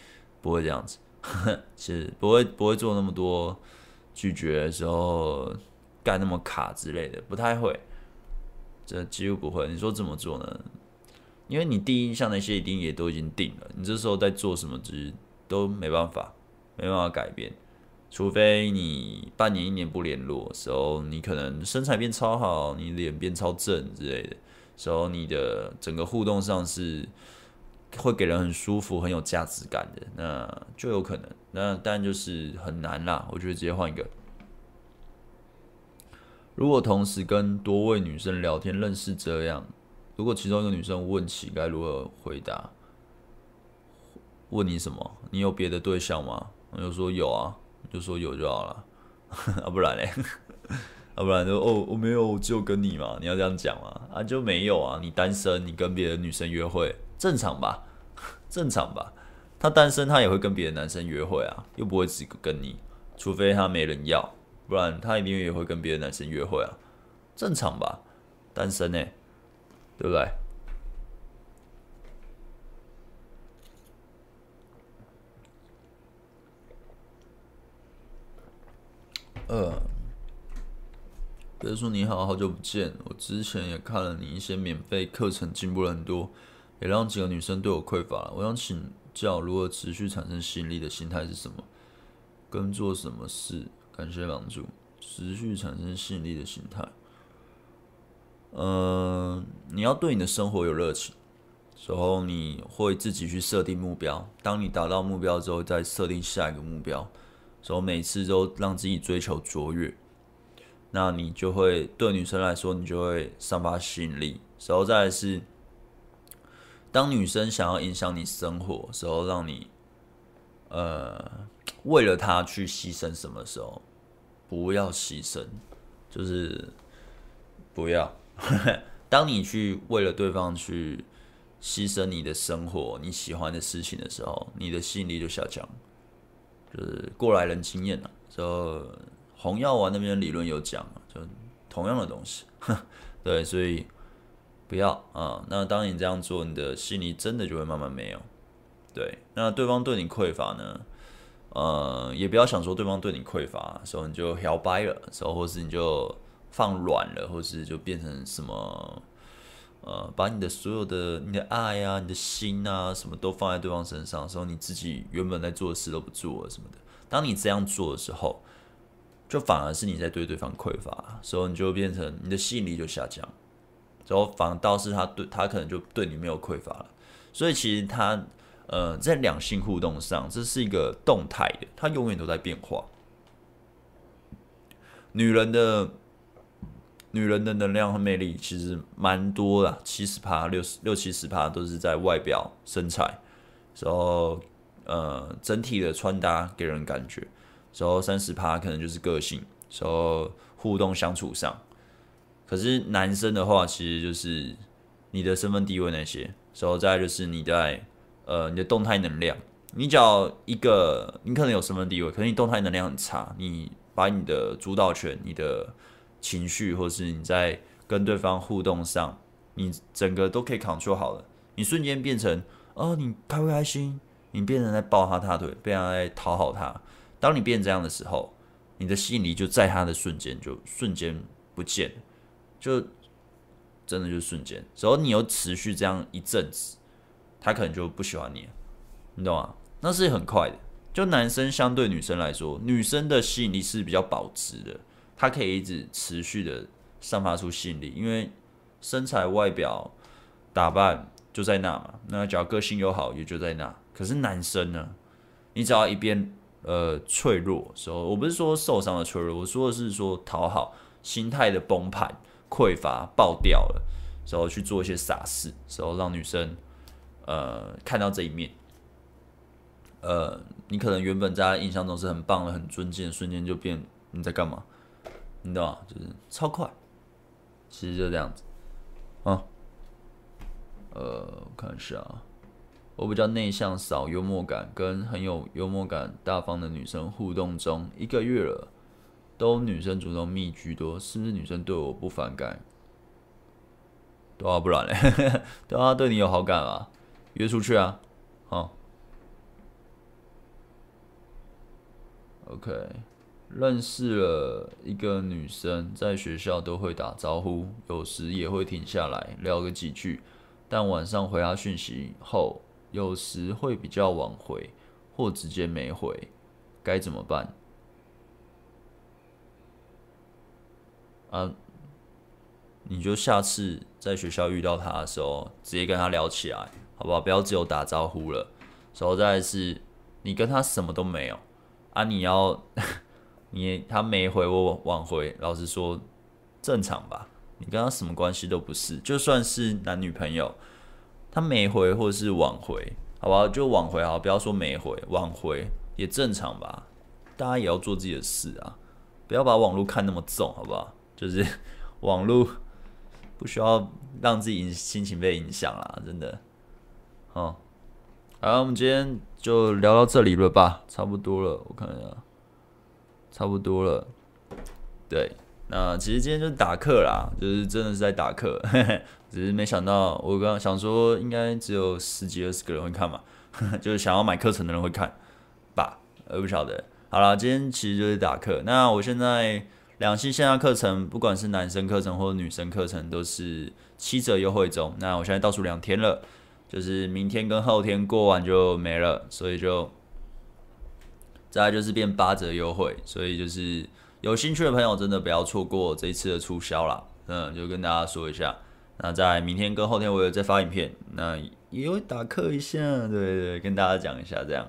不会这样子，是不会不会做那么多拒绝的时候干那么卡之类的，不太会。这几乎不会。你说怎么做呢？因为你第一印象那些一定也都已经定了，你这时候在做什么，其实都没办法，没办法改变。除非你半年一年不联络时候，你可能身材变超好，你脸变超正之类的时候，你的整个互动上是会给人很舒服、很有价值感的，那就有可能。那但就是很难啦，我觉得直接换一个。如果同时跟多位女生聊天，认识这样，如果其中一个女生问起，该如何回答？问你什么？你有别的对象吗？我就说有啊。就说有就好了，啊不然嘞，啊不然就哦我没有，只有跟你嘛，你要这样讲嘛，啊就没有啊，你单身，你跟别的女生约会，正常吧？正常吧？他单身，他也会跟别的男生约会啊，又不会只跟你，除非他没人要，不然他一定也会跟别的男生约会啊，正常吧？单身呢，对不对？呃，比如说你好，好久不见。我之前也看了你一些免费课程，进步了很多，也让几个女生对我匮乏了。我想请教，如何持续产生吸引力的心态是什么？跟做什么事？感谢帮助。持续产生吸引力的心态，呃，你要对你的生活有热情，然后你会自己去设定目标。当你达到目标之后，再设定下一个目标。所以每次都让自己追求卓越，那你就会对女生来说，你就会散发吸引力。然后再是，当女生想要影响你生活时候，让你呃为了她去牺牲什么时候，不要牺牲，就是不要。当你去为了对方去牺牲你的生活、你喜欢的事情的时候，你的吸引力就下降。就是过来人经验了，就红药丸那边理论有讲，就同样的东西，对，所以不要啊。那当你这样做，你的心里真的就会慢慢没有。对，那对方对你匮乏呢？呃，也不要想说对方对你匮乏，所以你就摇掰了，时候或是你就放软了，或是就变成什么呃，把你的所有的你的爱啊、你的心啊，什么都放在对方身上时候，你自己原本在做的事都不做了什么的。当你这样做的时候，就反而是你在对对方匮乏，所以你就变成你的吸引力就下降，然后反倒是他对他可能就对你没有匮乏了。所以其实他呃在两性互动上，这是一个动态的，它永远都在变化。女人的女人的能量和魅力其实蛮多的，七十趴、六十六七十趴都是在外表、身材，然后呃整体的穿搭给人感觉。然后三十趴可能就是个性，然后互动相处上，可是男生的话，其实就是你的身份地位那些，然后再就是你在呃你的动态能量，你只要一个，你可能有身份地位，可是你动态能量很差，你把你的主导权、你的情绪，或是你在跟对方互动上，你整个都可以 control 好了，你瞬间变成哦，你开不开心？你变成在抱他大腿，变成在讨好他。当你变这样的时候，你的吸引力就在他的瞬间就瞬间不见了，就真的就瞬间。然后你又持续这样一阵子，他可能就不喜欢你了，你懂吗？那是很快的。就男生相对女生来说，女生的吸引力是比较保值的，他可以一直持续的散发出吸引力，因为身材、外表、打扮就在那嘛。那只要个性又好，也就在那。可是男生呢，你只要一边。呃，脆弱时候，我不是说受伤的脆弱，我说的是说讨好心态的崩盘、匮乏、爆掉了，然后去做一些傻事，然后让女生呃看到这一面，呃，你可能原本在她印象中是很棒的、很尊敬，瞬间就变你在干嘛？你懂吗？就是超快，其实就这样子啊。呃，我看一下啊。我比较内向、少幽默感，跟很有幽默感、大方的女生互动中一个月了，都女生主动密居多，是不是女生对我不反感？对啊，不然嘞，对啊，对你有好感啊，约出去啊，好。OK，认识了一个女生，在学校都会打招呼，有时也会停下来聊个几句，但晚上回她讯息后。有时会比较晚回，或直接没回，该怎么办？啊，你就下次在学校遇到她的时候，直接跟她聊起来，好不好？不要只有打招呼了。然后再是，你跟她什么都没有啊？你要你他没回我挽回，老实说正常吧？你跟他什么关系都不是，就算是男女朋友。他没回或者是挽回，好不好？就挽回好，不要说没回，挽回也正常吧。大家也要做自己的事啊，不要把网络看那么重，好不好？就是 网络不需要让自己心情被影响啦，真的。好，好，我们今天就聊到这里了吧，差不多了，我看一下，差不多了，对。那其实今天就是打课啦，就是真的是在打课，只是没想到我刚想说应该只有十几二十个人会看嘛，就是想要买课程的人会看吧，我不晓得。好了，今天其实就是打课。那我现在两性线下课程，不管是男生课程或者女生课程，都是七折优惠中。那我现在倒数两天了，就是明天跟后天过完就没了，所以就再来就是变八折优惠，所以就是。有兴趣的朋友真的不要错过这一次的促销啦，嗯，就跟大家说一下。那在明天跟后天我有再发影片，那也会打课一下，对对对，跟大家讲一下，这样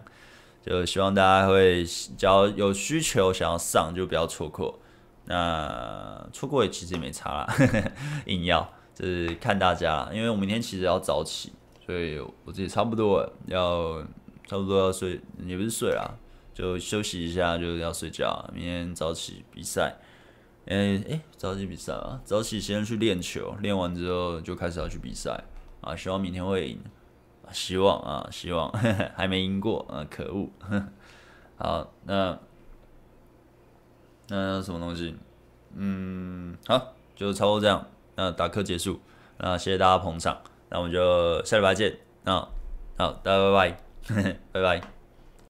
就希望大家会，只要有需求想要上就不要错过。那错过也其实也没差啦，呵 呵硬要就是看大家，因为我明天其实要早起，所以我自己差不多要差不多要睡，也不是睡啦。就休息一下，就要睡觉。明天早起比赛，诶、欸、诶，早起比赛啊！早起先去练球，练完之后就开始要去比赛啊！希望明天会赢，希望啊，希望呵呵 还没赢过啊，可恶！好，那那什么东西？嗯，好，就差不多这样。那打课结束，那谢谢大家捧场，那我们就下礼拜见。那好，大家拜拜，拜拜。